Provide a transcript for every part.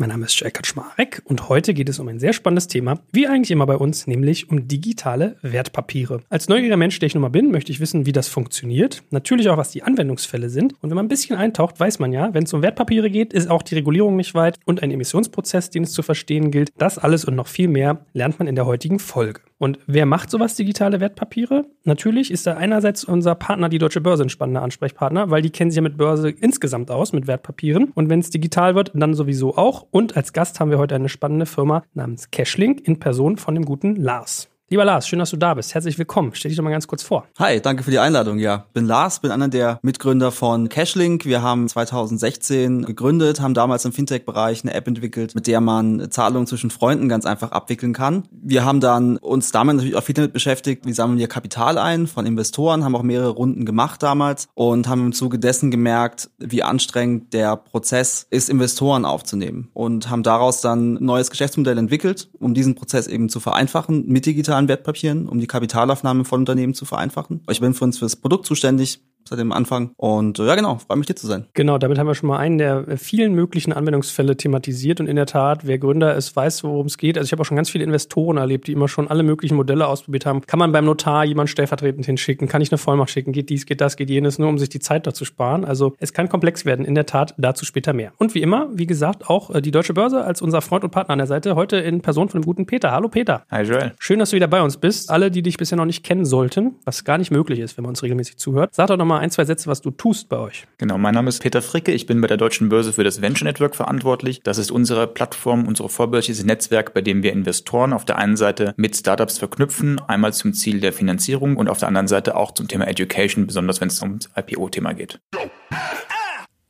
Mein Name ist Jörg Kaczmarek und heute geht es um ein sehr spannendes Thema, wie eigentlich immer bei uns, nämlich um digitale Wertpapiere. Als neugieriger Mensch, der ich nun mal bin, möchte ich wissen, wie das funktioniert. Natürlich auch, was die Anwendungsfälle sind. Und wenn man ein bisschen eintaucht, weiß man ja, wenn es um Wertpapiere geht, ist auch die Regulierung nicht weit und ein Emissionsprozess, den es zu verstehen gilt. Das alles und noch viel mehr lernt man in der heutigen Folge. Und wer macht sowas digitale Wertpapiere? Natürlich ist da einerseits unser Partner, die Deutsche Börse, ein spannender Ansprechpartner, weil die kennen sich ja mit Börse insgesamt aus, mit Wertpapieren. Und wenn es digital wird, dann sowieso auch. Und als Gast haben wir heute eine spannende Firma namens Cashlink in Person von dem guten Lars. Lieber Lars, schön, dass du da bist. Herzlich willkommen. Stell dich doch mal ganz kurz vor. Hi, danke für die Einladung. Ja, bin Lars, bin einer der Mitgründer von Cashlink. Wir haben 2016 gegründet, haben damals im Fintech-Bereich eine App entwickelt, mit der man Zahlungen zwischen Freunden ganz einfach abwickeln kann. Wir haben dann uns damit natürlich auch viel damit beschäftigt, wie sammeln wir Kapital ein von Investoren, haben auch mehrere Runden gemacht damals und haben im Zuge dessen gemerkt, wie anstrengend der Prozess ist, Investoren aufzunehmen und haben daraus dann ein neues Geschäftsmodell entwickelt, um diesen Prozess eben zu vereinfachen mit digitalen digitalen Wertpapieren, um die Kapitalaufnahme von Unternehmen zu vereinfachen. Ich bin für uns fürs Produkt zuständig, seit dem Anfang. Und äh, ja, genau, freue mich hier zu sein. Genau, damit haben wir schon mal einen der vielen möglichen Anwendungsfälle thematisiert. Und in der Tat, wer Gründer ist, weiß, worum es geht. Also ich habe auch schon ganz viele Investoren erlebt, die immer schon alle möglichen Modelle ausprobiert haben. Kann man beim Notar jemand stellvertretend hinschicken? Kann ich eine Vollmacht schicken? Geht dies, geht das, geht jenes, nur um sich die Zeit da zu sparen? Also es kann komplex werden. In der Tat, dazu später mehr. Und wie immer, wie gesagt, auch äh, die Deutsche Börse als unser Freund und Partner an der Seite. Heute in Person von dem guten Peter. Hallo Peter. Hi Joel. Schön, dass du wieder bei uns bist. Alle, die dich bisher noch nicht kennen sollten, was gar nicht möglich ist, wenn man uns regelmäßig zuhört. Sag doch noch mal ein, zwei Sätze, was du tust bei euch. Genau, mein Name ist Peter Fricke. Ich bin bei der Deutschen Börse für das Venture Network verantwortlich. Das ist unsere Plattform, unsere vorbörsliche Netzwerk, bei dem wir Investoren auf der einen Seite mit Startups verknüpfen, einmal zum Ziel der Finanzierung und auf der anderen Seite auch zum Thema Education, besonders wenn es ums IPO-Thema geht.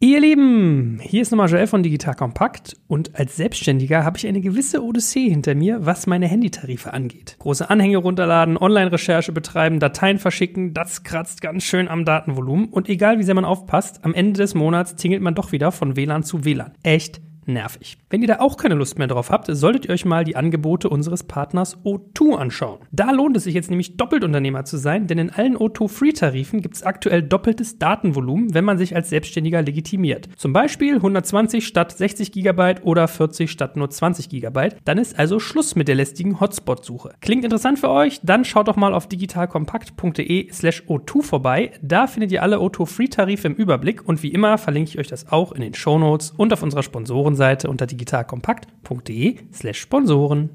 Ihr Lieben, hier ist nochmal Joel von Digital Kompakt und als Selbstständiger habe ich eine gewisse Odyssee hinter mir, was meine Handytarife angeht. Große Anhänge runterladen, Online-Recherche betreiben, Dateien verschicken, das kratzt ganz schön am Datenvolumen und egal wie sehr man aufpasst, am Ende des Monats tingelt man doch wieder von WLAN zu WLAN. Echt nervig. Wenn ihr da auch keine Lust mehr drauf habt, solltet ihr euch mal die Angebote unseres Partners O2 anschauen. Da lohnt es sich jetzt nämlich doppelt Unternehmer zu sein, denn in allen O2 Free-Tarifen gibt es aktuell doppeltes Datenvolumen, wenn man sich als Selbstständiger legitimiert. Zum Beispiel 120 statt 60 GB oder 40 statt nur 20 GB. Dann ist also Schluss mit der lästigen Hotspot-Suche. Klingt interessant für euch? Dann schaut doch mal auf digitalkompakt.de slash O2 vorbei. Da findet ihr alle O2 Free-Tarife im Überblick und wie immer verlinke ich euch das auch in den Shownotes und auf unserer Sponsoren Sponsorenseite unter digitalkompakt.de slash Sponsoren.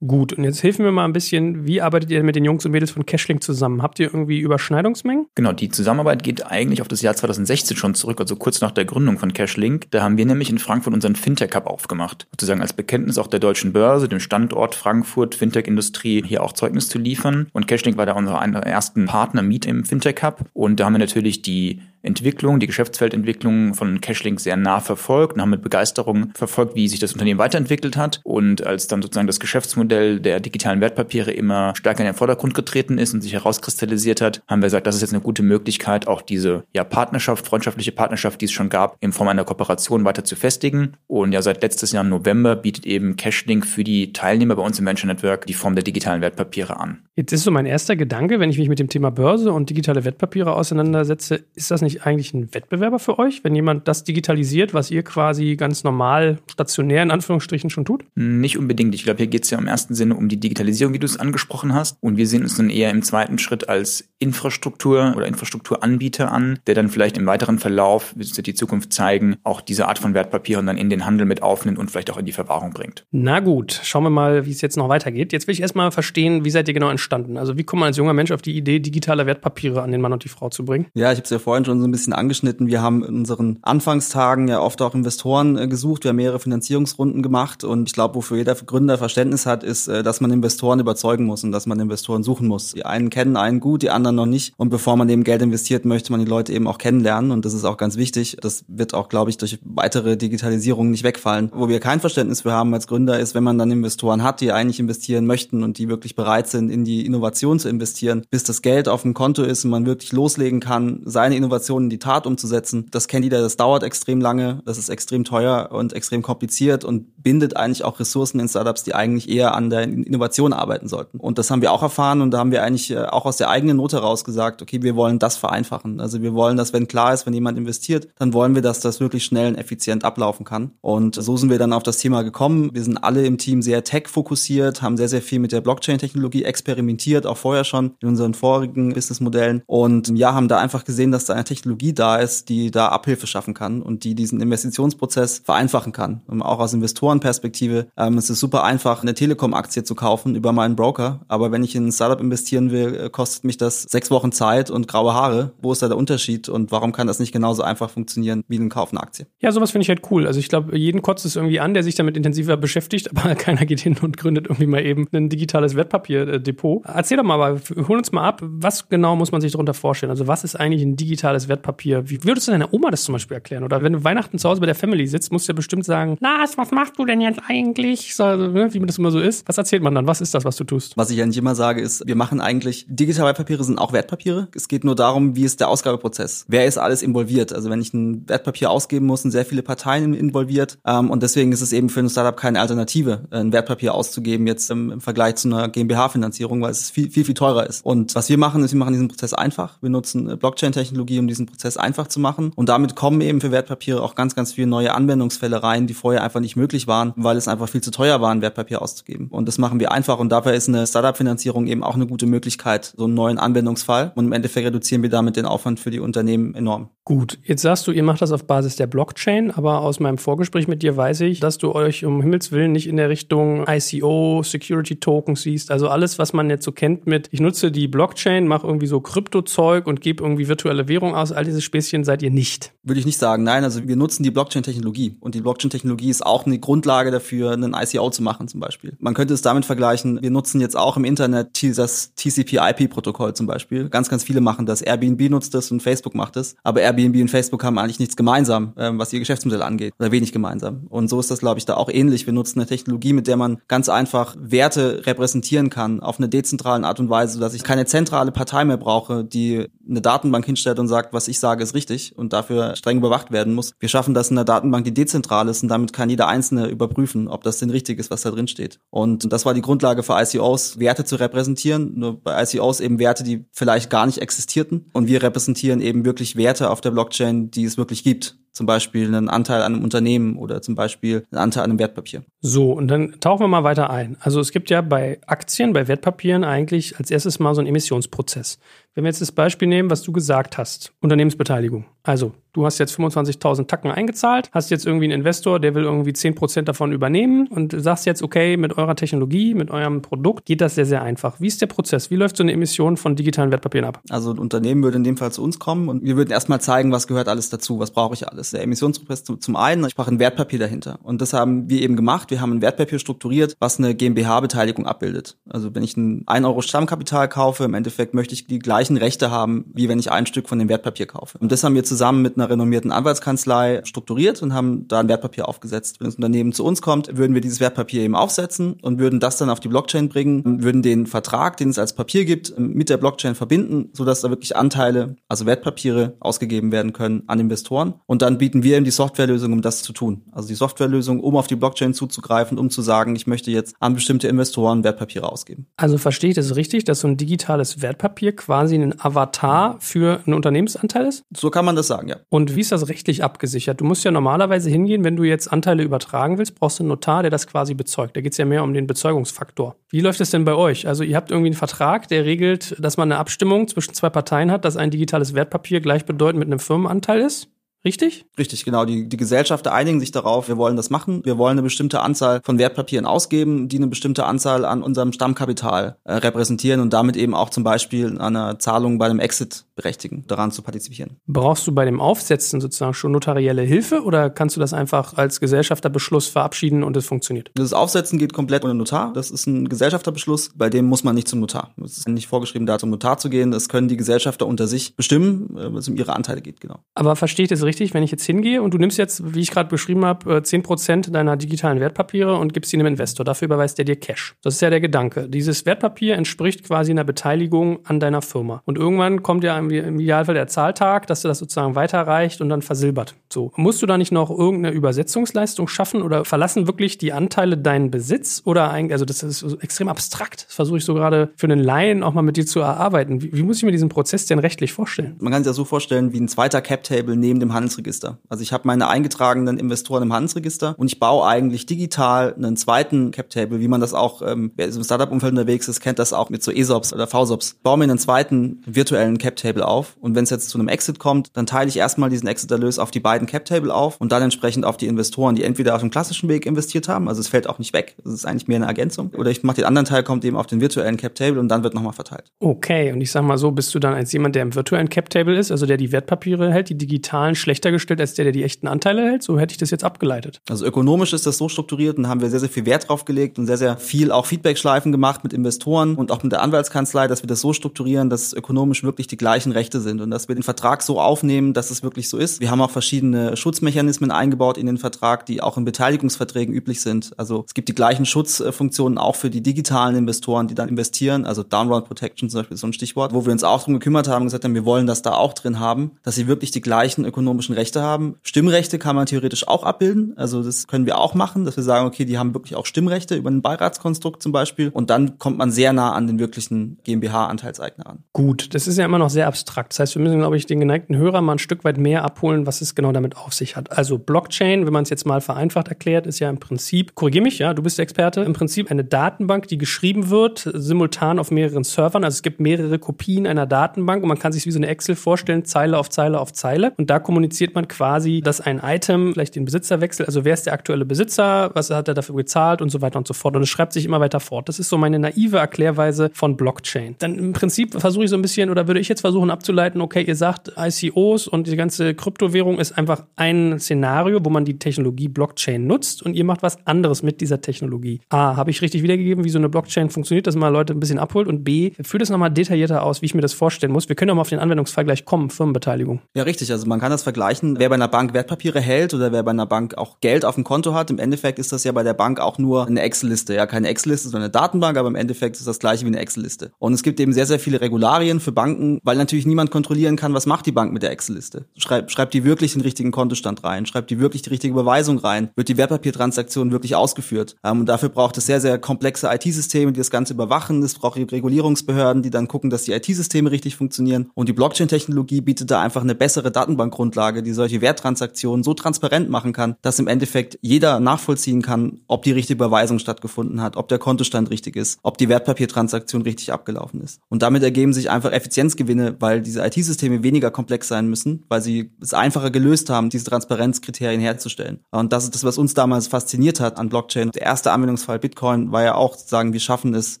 Gut, und jetzt hilfen wir mal ein bisschen, wie arbeitet ihr mit den Jungs und Mädels von Cashlink zusammen? Habt ihr irgendwie Überschneidungsmengen? Genau, die Zusammenarbeit geht eigentlich auf das Jahr 2016 schon zurück, also kurz nach der Gründung von Cashlink. Da haben wir nämlich in Frankfurt unseren Fintech Hub aufgemacht. Sozusagen als Bekenntnis auch der deutschen Börse, dem Standort Frankfurt, Fintech-Industrie, hier auch Zeugnis zu liefern. Und Cashlink war da unser ersten Partner Meet im Fintech Hub. Und da haben wir natürlich die Entwicklung, die Geschäftsfeldentwicklung von Cashlink sehr nah verfolgt und haben mit Begeisterung verfolgt, wie sich das Unternehmen weiterentwickelt hat. Und als dann sozusagen das Geschäftsmodell der digitalen Wertpapiere immer stärker in den Vordergrund getreten ist und sich herauskristallisiert hat, haben wir gesagt, das ist jetzt eine gute Möglichkeit, auch diese ja, Partnerschaft, freundschaftliche Partnerschaft, die es schon gab, in Form einer Kooperation weiter zu festigen. Und ja, seit letztes Jahr im November bietet eben Cashlink für die Teilnehmer bei uns im Venture Network die Form der digitalen Wertpapiere an. Jetzt ist so mein erster Gedanke, wenn ich mich mit dem Thema Börse und digitale Wertpapiere auseinandersetze, ist das nicht nicht eigentlich ein Wettbewerber für euch, wenn jemand das digitalisiert, was ihr quasi ganz normal stationär in Anführungsstrichen schon tut? Nicht unbedingt. Ich glaube, hier geht es ja im ersten Sinne um die Digitalisierung, wie du es angesprochen hast. Und wir sehen uns dann eher im zweiten Schritt als Infrastruktur oder Infrastrukturanbieter an, der dann vielleicht im weiteren Verlauf, wird die Zukunft zeigen, auch diese Art von Wertpapieren dann in den Handel mit aufnimmt und vielleicht auch in die Verwahrung bringt. Na gut, schauen wir mal, wie es jetzt noch weitergeht. Jetzt will ich erstmal verstehen, wie seid ihr genau entstanden? Also wie kommt man als junger Mensch auf die Idee, digitale Wertpapiere an den Mann und die Frau zu bringen? Ja, ich habe es ja vorhin schon so ein bisschen angeschnitten. Wir haben in unseren Anfangstagen ja oft auch Investoren äh, gesucht. Wir haben mehrere Finanzierungsrunden gemacht und ich glaube, wofür jeder Gründer Verständnis hat, ist, äh, dass man Investoren überzeugen muss und dass man Investoren suchen muss. Die einen kennen einen gut, die anderen noch nicht. Und bevor man eben Geld investiert, möchte man die Leute eben auch kennenlernen und das ist auch ganz wichtig. Das wird auch, glaube ich, durch weitere Digitalisierung nicht wegfallen. Wo wir kein Verständnis für haben als Gründer ist, wenn man dann Investoren hat, die eigentlich investieren möchten und die wirklich bereit sind, in die Innovation zu investieren, bis das Geld auf dem Konto ist und man wirklich loslegen kann, seine Innovation Innovation in die Tat umzusetzen. Das kennt jeder, das dauert extrem lange, das ist extrem teuer und extrem kompliziert und bindet eigentlich auch Ressourcen in Startups, die eigentlich eher an der Innovation arbeiten sollten. Und das haben wir auch erfahren und da haben wir eigentlich äh, auch aus der eigenen Note raus gesagt, okay, wir wollen das vereinfachen. Also wir wollen, dass wenn klar ist, wenn jemand investiert, dann wollen wir, dass das wirklich schnell und effizient ablaufen kann. Und so sind wir dann auf das Thema gekommen. Wir sind alle im Team sehr tech-fokussiert, haben sehr, sehr viel mit der Blockchain-Technologie experimentiert, auch vorher schon in unseren vorigen Businessmodellen. Und ja, haben da einfach gesehen, dass da eine Technologie da ist, die da Abhilfe schaffen kann und die diesen Investitionsprozess vereinfachen kann. Und auch aus Investorenperspektive ähm, es ist super einfach, eine Telekom-Aktie zu kaufen über meinen Broker. Aber wenn ich in ein Startup investieren will, äh, kostet mich das sechs Wochen Zeit und graue Haare. Wo ist da der Unterschied und warum kann das nicht genauso einfach funktionieren wie ein Kauf einer Aktie? Ja, sowas finde ich halt cool. Also ich glaube, jeden kotzt es irgendwie an, der sich damit intensiver beschäftigt, aber keiner geht hin und gründet irgendwie mal eben ein digitales Wertpapierdepot. Erzähl doch mal, hol uns mal ab, was genau muss man sich darunter vorstellen? Also was ist eigentlich ein digitales Wertpapier? Wie würdest du deiner Oma das zum Beispiel erklären? Oder wenn du Weihnachten zu Hause bei der Family sitzt, musst du ja bestimmt sagen, Lars, was machst du denn jetzt eigentlich? So, ne, wie das immer so ist. Was erzählt man dann? Was ist das, was du tust? Was ich eigentlich immer sage, ist, wir machen eigentlich, digitale Wertpapiere sind auch Wertpapiere. Es geht nur darum, wie ist der Ausgabeprozess? Wer ist alles involviert? Also wenn ich ein Wertpapier ausgeben muss, sind sehr viele Parteien involviert. Ähm, und deswegen ist es eben für ein Startup keine Alternative, ein Wertpapier auszugeben, jetzt im, im Vergleich zu einer GmbH-Finanzierung, weil es viel, viel, viel teurer ist. Und was wir machen, ist, wir machen diesen Prozess einfach. Wir nutzen äh, Blockchain-Technologie, um diesen Prozess einfach zu machen. Und damit kommen eben für Wertpapiere auch ganz, ganz viele neue Anwendungsfälle rein, die vorher einfach nicht möglich waren, weil es einfach viel zu teuer war, ein Wertpapier auszugeben. Und das machen wir einfach. Und dabei ist eine Startup-Finanzierung eben auch eine gute Möglichkeit, so einen neuen Anwendungsfall. Und im Endeffekt reduzieren wir damit den Aufwand für die Unternehmen enorm. Gut, jetzt sagst du, ihr macht das auf Basis der Blockchain, aber aus meinem Vorgespräch mit dir weiß ich, dass du euch um Himmels Willen nicht in der Richtung ICO, Security Tokens siehst. Also alles, was man jetzt so kennt mit, ich nutze die Blockchain, mache irgendwie so Kryptozeug und gebe irgendwie virtuelle Währung aus. All diese Späßchen seid ihr nicht. Würde ich nicht sagen. Nein, also wir nutzen die Blockchain-Technologie. Und die Blockchain-Technologie ist auch eine Grundlage dafür, einen ICO zu machen zum Beispiel. Man könnte es damit vergleichen, wir nutzen jetzt auch im Internet das TCP-IP-Protokoll zum Beispiel. Ganz, ganz viele machen das. Airbnb nutzt das und Facebook macht das. Aber Airbnb und Facebook haben eigentlich nichts gemeinsam, ähm, was ihr Geschäftsmodell angeht. Oder wenig gemeinsam. Und so ist das, glaube ich, da auch ähnlich. Wir nutzen eine Technologie, mit der man ganz einfach Werte repräsentieren kann auf eine dezentralen Art und Weise, dass ich keine zentrale Partei mehr brauche, die eine Datenbank hinstellt und sagt, was ich sage, ist richtig und dafür streng überwacht werden muss. Wir schaffen das in einer Datenbank, die dezentral ist und damit kann jeder Einzelne überprüfen, ob das denn richtig ist, was da drin steht. Und das war die Grundlage für ICOs, Werte zu repräsentieren. Nur bei ICOs eben Werte, die vielleicht gar nicht existierten. Und wir repräsentieren eben wirklich Werte auf der Blockchain, die es wirklich gibt zum Beispiel einen Anteil an einem Unternehmen oder zum Beispiel einen Anteil an einem Wertpapier. So, und dann tauchen wir mal weiter ein. Also es gibt ja bei Aktien, bei Wertpapieren eigentlich als erstes mal so einen Emissionsprozess. Wenn wir jetzt das Beispiel nehmen, was du gesagt hast, Unternehmensbeteiligung. Also, du hast jetzt 25.000 Tacken eingezahlt, hast jetzt irgendwie einen Investor, der will irgendwie 10% davon übernehmen und sagst jetzt, okay, mit eurer Technologie, mit eurem Produkt geht das sehr, sehr einfach. Wie ist der Prozess? Wie läuft so eine Emission von digitalen Wertpapieren ab? Also, ein Unternehmen würde in dem Fall zu uns kommen und wir würden erstmal zeigen, was gehört alles dazu, was brauche ich alles. Der Emissionsprozess zum einen, ich brauche ein Wertpapier dahinter. Und das haben wir eben gemacht. Wir haben ein Wertpapier strukturiert, was eine GmbH-Beteiligung abbildet. Also, wenn ich ein 1 Euro Stammkapital kaufe, im Endeffekt möchte ich die gleichen Rechte haben, wie wenn ich ein Stück von dem Wertpapier kaufe. Und das haben wir zusammen mit einer renommierten Anwaltskanzlei strukturiert und haben da ein Wertpapier aufgesetzt. Wenn das Unternehmen zu uns kommt, würden wir dieses Wertpapier eben aufsetzen und würden das dann auf die Blockchain bringen, würden den Vertrag, den es als Papier gibt, mit der Blockchain verbinden, sodass da wirklich Anteile, also Wertpapiere, ausgegeben werden können an Investoren. Und dann bieten wir eben die Softwarelösung, um das zu tun. Also die Softwarelösung, um auf die Blockchain zuzugreifen, um zu sagen, ich möchte jetzt an bestimmte Investoren Wertpapiere ausgeben. Also verstehe ich das richtig, dass so ein digitales Wertpapier quasi ein Avatar für einen Unternehmensanteil ist? So kann man das sagen, ja. Und wie ist das rechtlich abgesichert? Du musst ja normalerweise hingehen, wenn du jetzt Anteile übertragen willst, brauchst du einen Notar, der das quasi bezeugt. Da geht es ja mehr um den Bezeugungsfaktor. Wie läuft es denn bei euch? Also ihr habt irgendwie einen Vertrag, der regelt, dass man eine Abstimmung zwischen zwei Parteien hat, dass ein digitales Wertpapier gleichbedeutend mit einem Firmenanteil ist? Richtig? Richtig, genau. Die, die Gesellschafter einigen sich darauf, wir wollen das machen. Wir wollen eine bestimmte Anzahl von Wertpapieren ausgeben, die eine bestimmte Anzahl an unserem Stammkapital äh, repräsentieren und damit eben auch zum Beispiel an einer Zahlung bei einem Exit berechtigen, daran zu partizipieren. Brauchst du bei dem Aufsetzen sozusagen schon notarielle Hilfe oder kannst du das einfach als Gesellschafterbeschluss verabschieden und es funktioniert? Das Aufsetzen geht komplett ohne Notar. Das ist ein Gesellschafterbeschluss, bei dem muss man nicht zum Notar. Es ist nicht vorgeschrieben, da zum Notar zu gehen. Das können die Gesellschafter unter sich bestimmen, äh, wenn es um ihre Anteile geht, genau. Aber versteht es richtig? Richtig, wenn ich jetzt hingehe und du nimmst jetzt, wie ich gerade beschrieben habe, 10% äh, deiner digitalen Wertpapiere und gibst sie einem Investor. Dafür überweist der dir Cash. Das ist ja der Gedanke. Dieses Wertpapier entspricht quasi einer Beteiligung an deiner Firma. Und irgendwann kommt ja im Idealfall der Zahltag, dass du das sozusagen weiterreicht und dann versilbert. So. Musst du da nicht noch irgendeine Übersetzungsleistung schaffen oder verlassen wirklich die Anteile deinen Besitz oder eigentlich, also das ist extrem abstrakt. Das versuche ich so gerade für einen Laien auch mal mit dir zu erarbeiten. Wie, wie muss ich mir diesen Prozess denn rechtlich vorstellen? Man kann sich ja so vorstellen wie ein zweiter Cap-Table neben dem Handelsregister. Also ich habe meine eingetragenen Investoren im Handelsregister und ich baue eigentlich digital einen zweiten Cap-Table, wie man das auch, ähm, wer im Startup-Umfeld unterwegs ist, kennt das auch mit so ESOPs oder VSOPs. Baue mir einen zweiten virtuellen Cap-Table auf und wenn es jetzt zu einem Exit kommt, dann teile ich erstmal diesen Exit-Erlös auf die beiden Cap-Table auf und dann entsprechend auf die Investoren, die entweder auf dem klassischen Weg investiert haben, also es fällt auch nicht weg, das ist eigentlich mehr eine Ergänzung, oder ich mache den anderen Teil, kommt eben auf den virtuellen Cap-Table und dann wird nochmal verteilt. Okay, und ich sag mal so, bist du dann als jemand, der im virtuellen Cap-Table ist, also der die Wertpapiere hält, die digitalen schlechter gestellt als der, der die echten Anteile hält? So hätte ich das jetzt abgeleitet. Also ökonomisch ist das so strukturiert und haben wir sehr, sehr viel Wert drauf gelegt und sehr, sehr viel auch Feedback-Schleifen gemacht mit Investoren und auch mit der Anwaltskanzlei, dass wir das so strukturieren, dass ökonomisch wirklich die gleichen Rechte sind und dass wir den Vertrag so aufnehmen, dass es wirklich so ist. Wir haben auch verschiedene Schutzmechanismen eingebaut in den Vertrag, die auch in Beteiligungsverträgen üblich sind. Also es gibt die gleichen Schutzfunktionen auch für die digitalen Investoren, die dann investieren. Also Downround Protection zum Beispiel ist so ein Stichwort, wo wir uns auch darum gekümmert haben und gesagt haben, wir wollen das da auch drin haben, dass sie wirklich die gleichen ökonomischen Rechte haben. Stimmrechte kann man theoretisch auch abbilden. Also das können wir auch machen, dass wir sagen, okay, die haben wirklich auch Stimmrechte über ein Beiratskonstrukt zum Beispiel. Und dann kommt man sehr nah an den wirklichen GmbH-Anteilseigner an. Gut, das ist ja immer noch sehr abstrakt. Das heißt, wir müssen, glaube ich, den geneigten Hörer mal ein Stück weit mehr abholen, was es genau damit auf sich hat. Also Blockchain, wenn man es jetzt mal vereinfacht erklärt, ist ja im Prinzip, korrigier mich, ja, du bist der Experte, im Prinzip eine Datenbank, die geschrieben wird, simultan auf mehreren Servern. Also es gibt mehrere Kopien einer Datenbank und man kann sich wie so eine Excel vorstellen, Zeile auf Zeile auf Zeile. Und da kommuniziert man quasi, dass ein Item vielleicht den Besitzer wechselt. Also wer ist der aktuelle Besitzer, was hat er dafür gezahlt und so weiter und so fort. Und es schreibt sich immer weiter fort. Das ist so meine naive Erklärweise von Blockchain. Dann im Prinzip versuche ich so ein bisschen oder würde ich jetzt versuchen abzuleiten, okay, ihr sagt ICOs und die ganze Kryptowährung ist einfach ein Szenario, wo man die Technologie Blockchain nutzt und ihr macht was anderes mit dieser Technologie. A, habe ich richtig wiedergegeben, wie so eine Blockchain funktioniert, dass man Leute ein bisschen abholt und B, führt es nochmal detaillierter aus, wie ich mir das vorstellen muss. Wir können ja mal auf den Anwendungsfall gleich kommen, Firmenbeteiligung. Ja, richtig. Also man kann das vergleichen, wer bei einer Bank Wertpapiere hält oder wer bei einer Bank auch Geld auf dem Konto hat. Im Endeffekt ist das ja bei der Bank auch nur eine Excel-Liste. Ja, keine Excel-Liste, sondern eine Datenbank, aber im Endeffekt ist das gleiche wie eine Excel-Liste. Und es gibt eben sehr, sehr viele Regularien für Banken, weil natürlich niemand kontrollieren kann, was macht die Bank mit der Excel-Liste. Schreibt, schreibt die wirklich den richtigen Kontostand rein? Schreibt die wirklich die richtige Überweisung rein? Wird die Wertpapiertransaktion wirklich ausgeführt? Ähm, und dafür braucht es sehr, sehr komplexe IT-Systeme, die das Ganze überwachen. Es braucht Regulierungsbehörden, die dann gucken, dass die IT-Systeme richtig funktionieren. Und die Blockchain-Technologie bietet da einfach eine bessere Datenbankgrundlage, die solche Werttransaktionen so transparent machen kann, dass im Endeffekt jeder nachvollziehen kann, ob die richtige Überweisung stattgefunden hat, ob der Kontostand richtig ist, ob die Wertpapiertransaktion richtig abgelaufen ist. Und damit ergeben sich einfach Effizienzgewinne, weil diese IT-Systeme weniger komplex sein müssen, weil sie es einfacher gelöst haben, diese Transparenzkriterien herzustellen. Und das ist das, was uns damals fasziniert hat an Blockchain. Der erste Anwendungsfall Bitcoin war ja auch zu sagen, wir schaffen es,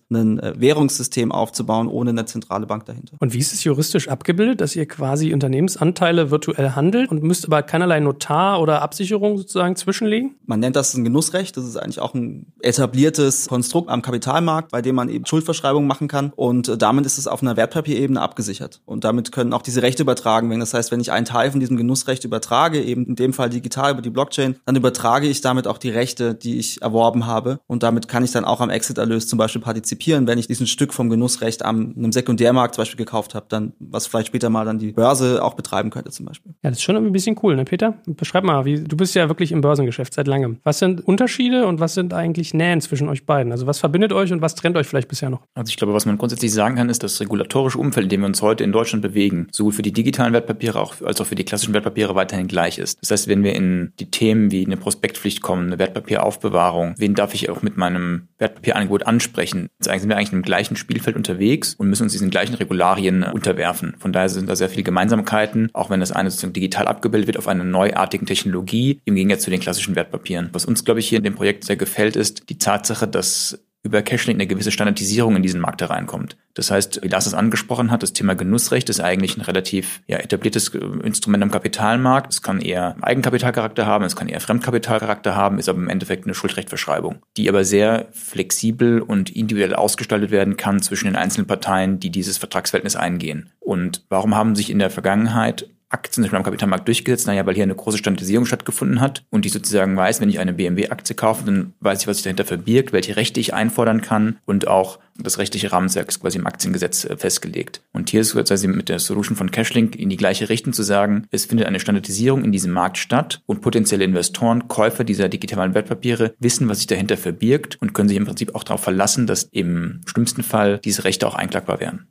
ein äh, Währungssystem aufzubauen ohne eine zentrale Bank dahinter. Und wie ist es juristisch abgebildet, dass ihr quasi Unternehmensanteile virtuell handelt und müsst aber keinerlei Notar oder Absicherung sozusagen zwischenlegen? Man nennt das ein Genussrecht. Das ist eigentlich auch ein etabliertes Konstrukt am Kapitalmarkt, bei dem man eben Schuldverschreibungen machen kann. Und äh, damit ist es auf einer Wertpapierebene abgesichert. Und damit können auch diese Rechte übertragen werden. Das heißt, wenn ich einen Teil von diesem Genussrecht übertrage, eben in dem Fall digital über die Blockchain, dann übertrage ich damit auch die Rechte, die ich erworben habe. Und damit kann ich dann auch am Exit-Erlös zum Beispiel partizipieren, wenn ich diesen Stück vom Genussrecht am einem Sekundärmarkt zum Beispiel gekauft habe, dann was vielleicht später mal dann die Börse auch betreiben könnte zum Beispiel. Ja, das ist schon ein bisschen cool, ne, Peter? Beschreib mal, wie, du bist ja wirklich im Börsengeschäft seit langem. Was sind Unterschiede und was sind eigentlich Nähen zwischen euch beiden? Also was verbindet euch und was trennt euch vielleicht bisher noch? Also ich glaube, was man grundsätzlich sagen kann, ist das regulatorische Umfeld, in dem wir uns heute in Deutschland bewegen, sowohl für die digitalen Wertpapiere als auch für die klassischen Wertpapiere weiterhin gleich ist. Das heißt, wenn wir in die Themen wie eine Prospektpflicht kommen, eine Wertpapieraufbewahrung, wen darf ich auch mit meinem Wertpapierangebot ansprechen, sind wir eigentlich im gleichen Spielfeld unterwegs und müssen uns diesen gleichen Regularien unterwerfen. Von daher sind da sehr viele Gemeinsamkeiten, auch wenn das eine sozusagen digital abgebildet wird auf einer neuartigen Technologie, im Gegensatz zu den klassischen Wertpapieren. Was uns, glaube ich, hier in dem Projekt sehr gefällt, ist die Tatsache, dass über Cashlink eine gewisse Standardisierung in diesen Markt hereinkommt. Das heißt, wie Lars es angesprochen hat, das Thema Genussrecht ist eigentlich ein relativ ja, etabliertes äh, Instrument am Kapitalmarkt. Es kann eher Eigenkapitalcharakter haben, es kann eher Fremdkapitalcharakter haben, ist aber im Endeffekt eine Schuldrechtverschreibung, die aber sehr flexibel und individuell ausgestaltet werden kann zwischen den einzelnen Parteien, die dieses Vertragsverhältnis eingehen. Und warum haben sich in der Vergangenheit Aktien zum Beispiel am Kapitalmarkt durchgesetzt? Naja, weil hier eine große Standardisierung stattgefunden hat und die sozusagen weiß, wenn ich eine BMW-Aktie kaufe, dann weiß ich, was sich dahinter verbirgt, welche Rechte ich einfordern kann und auch das rechtliche Rahmenwerk ist quasi im Aktiengesetz äh, festgelegt. Und hier ist quasi mit der Solution von Cashlink in die gleiche Richtung zu sagen, es findet eine Standardisierung in diesem Markt statt und potenzielle Investoren, Käufer dieser digitalen Wertpapiere wissen, was sich dahinter verbirgt und können sich im Prinzip auch darauf verlassen, dass im schlimmsten Fall diese Rechte auch einklagbar wären.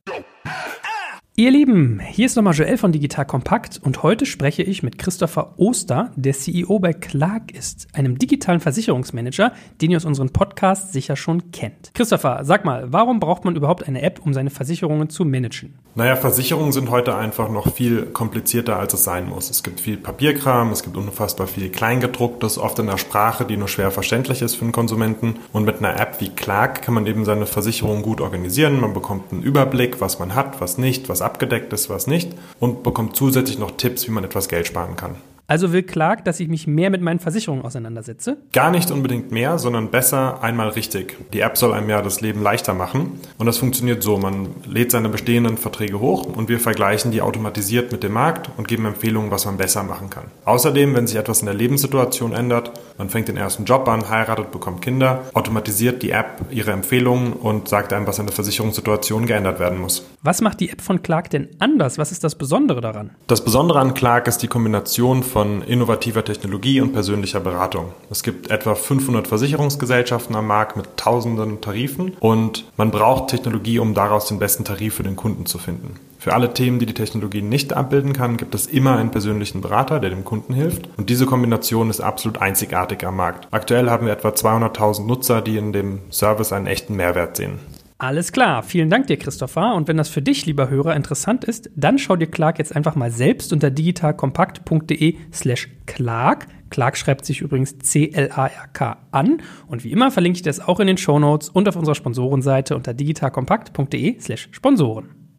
Ihr Lieben, hier ist nochmal Joel von Digital Kompakt und heute spreche ich mit Christopher Oster, der CEO bei Clark ist, einem digitalen Versicherungsmanager, den ihr aus unserem Podcast sicher schon kennt. Christopher, sag mal, warum braucht man überhaupt eine App, um seine Versicherungen zu managen? Naja, Versicherungen sind heute einfach noch viel komplizierter, als es sein muss. Es gibt viel Papierkram, es gibt unfassbar viel Kleingedrucktes, oft in der Sprache, die nur schwer verständlich ist für den Konsumenten. Und mit einer App wie Clark kann man eben seine Versicherung gut organisieren. Man bekommt einen Überblick, was man hat, was nicht, was abgedeckt ist, was nicht und bekommt zusätzlich noch Tipps, wie man etwas Geld sparen kann. Also will Clark, dass ich mich mehr mit meinen Versicherungen auseinandersetze? Gar nicht unbedingt mehr, sondern besser einmal richtig. Die App soll einem ja das Leben leichter machen. Und das funktioniert so. Man lädt seine bestehenden Verträge hoch und wir vergleichen die automatisiert mit dem Markt und geben Empfehlungen, was man besser machen kann. Außerdem, wenn sich etwas in der Lebenssituation ändert, man fängt den ersten Job an, heiratet, bekommt Kinder, automatisiert die App ihre Empfehlungen und sagt einem, was in der Versicherungssituation geändert werden muss. Was macht die App von Clark denn anders? Was ist das Besondere daran? Das Besondere an Clark ist die Kombination von von innovativer Technologie und persönlicher Beratung. Es gibt etwa 500 Versicherungsgesellschaften am Markt mit tausenden Tarifen und man braucht Technologie, um daraus den besten Tarif für den Kunden zu finden. Für alle Themen, die die Technologie nicht abbilden kann, gibt es immer einen persönlichen Berater, der dem Kunden hilft. Und diese Kombination ist absolut einzigartig am Markt. Aktuell haben wir etwa 200.000 Nutzer, die in dem Service einen echten Mehrwert sehen. Alles klar, vielen Dank dir, Christopher. Und wenn das für dich, lieber Hörer, interessant ist, dann schau dir Clark jetzt einfach mal selbst unter digitalkompakt.de slash Clark. Clark schreibt sich übrigens C-L-A-R-K an. Und wie immer verlinke ich das auch in den Show Notes und auf unserer Sponsorenseite unter digitalkompakt.de slash Sponsoren.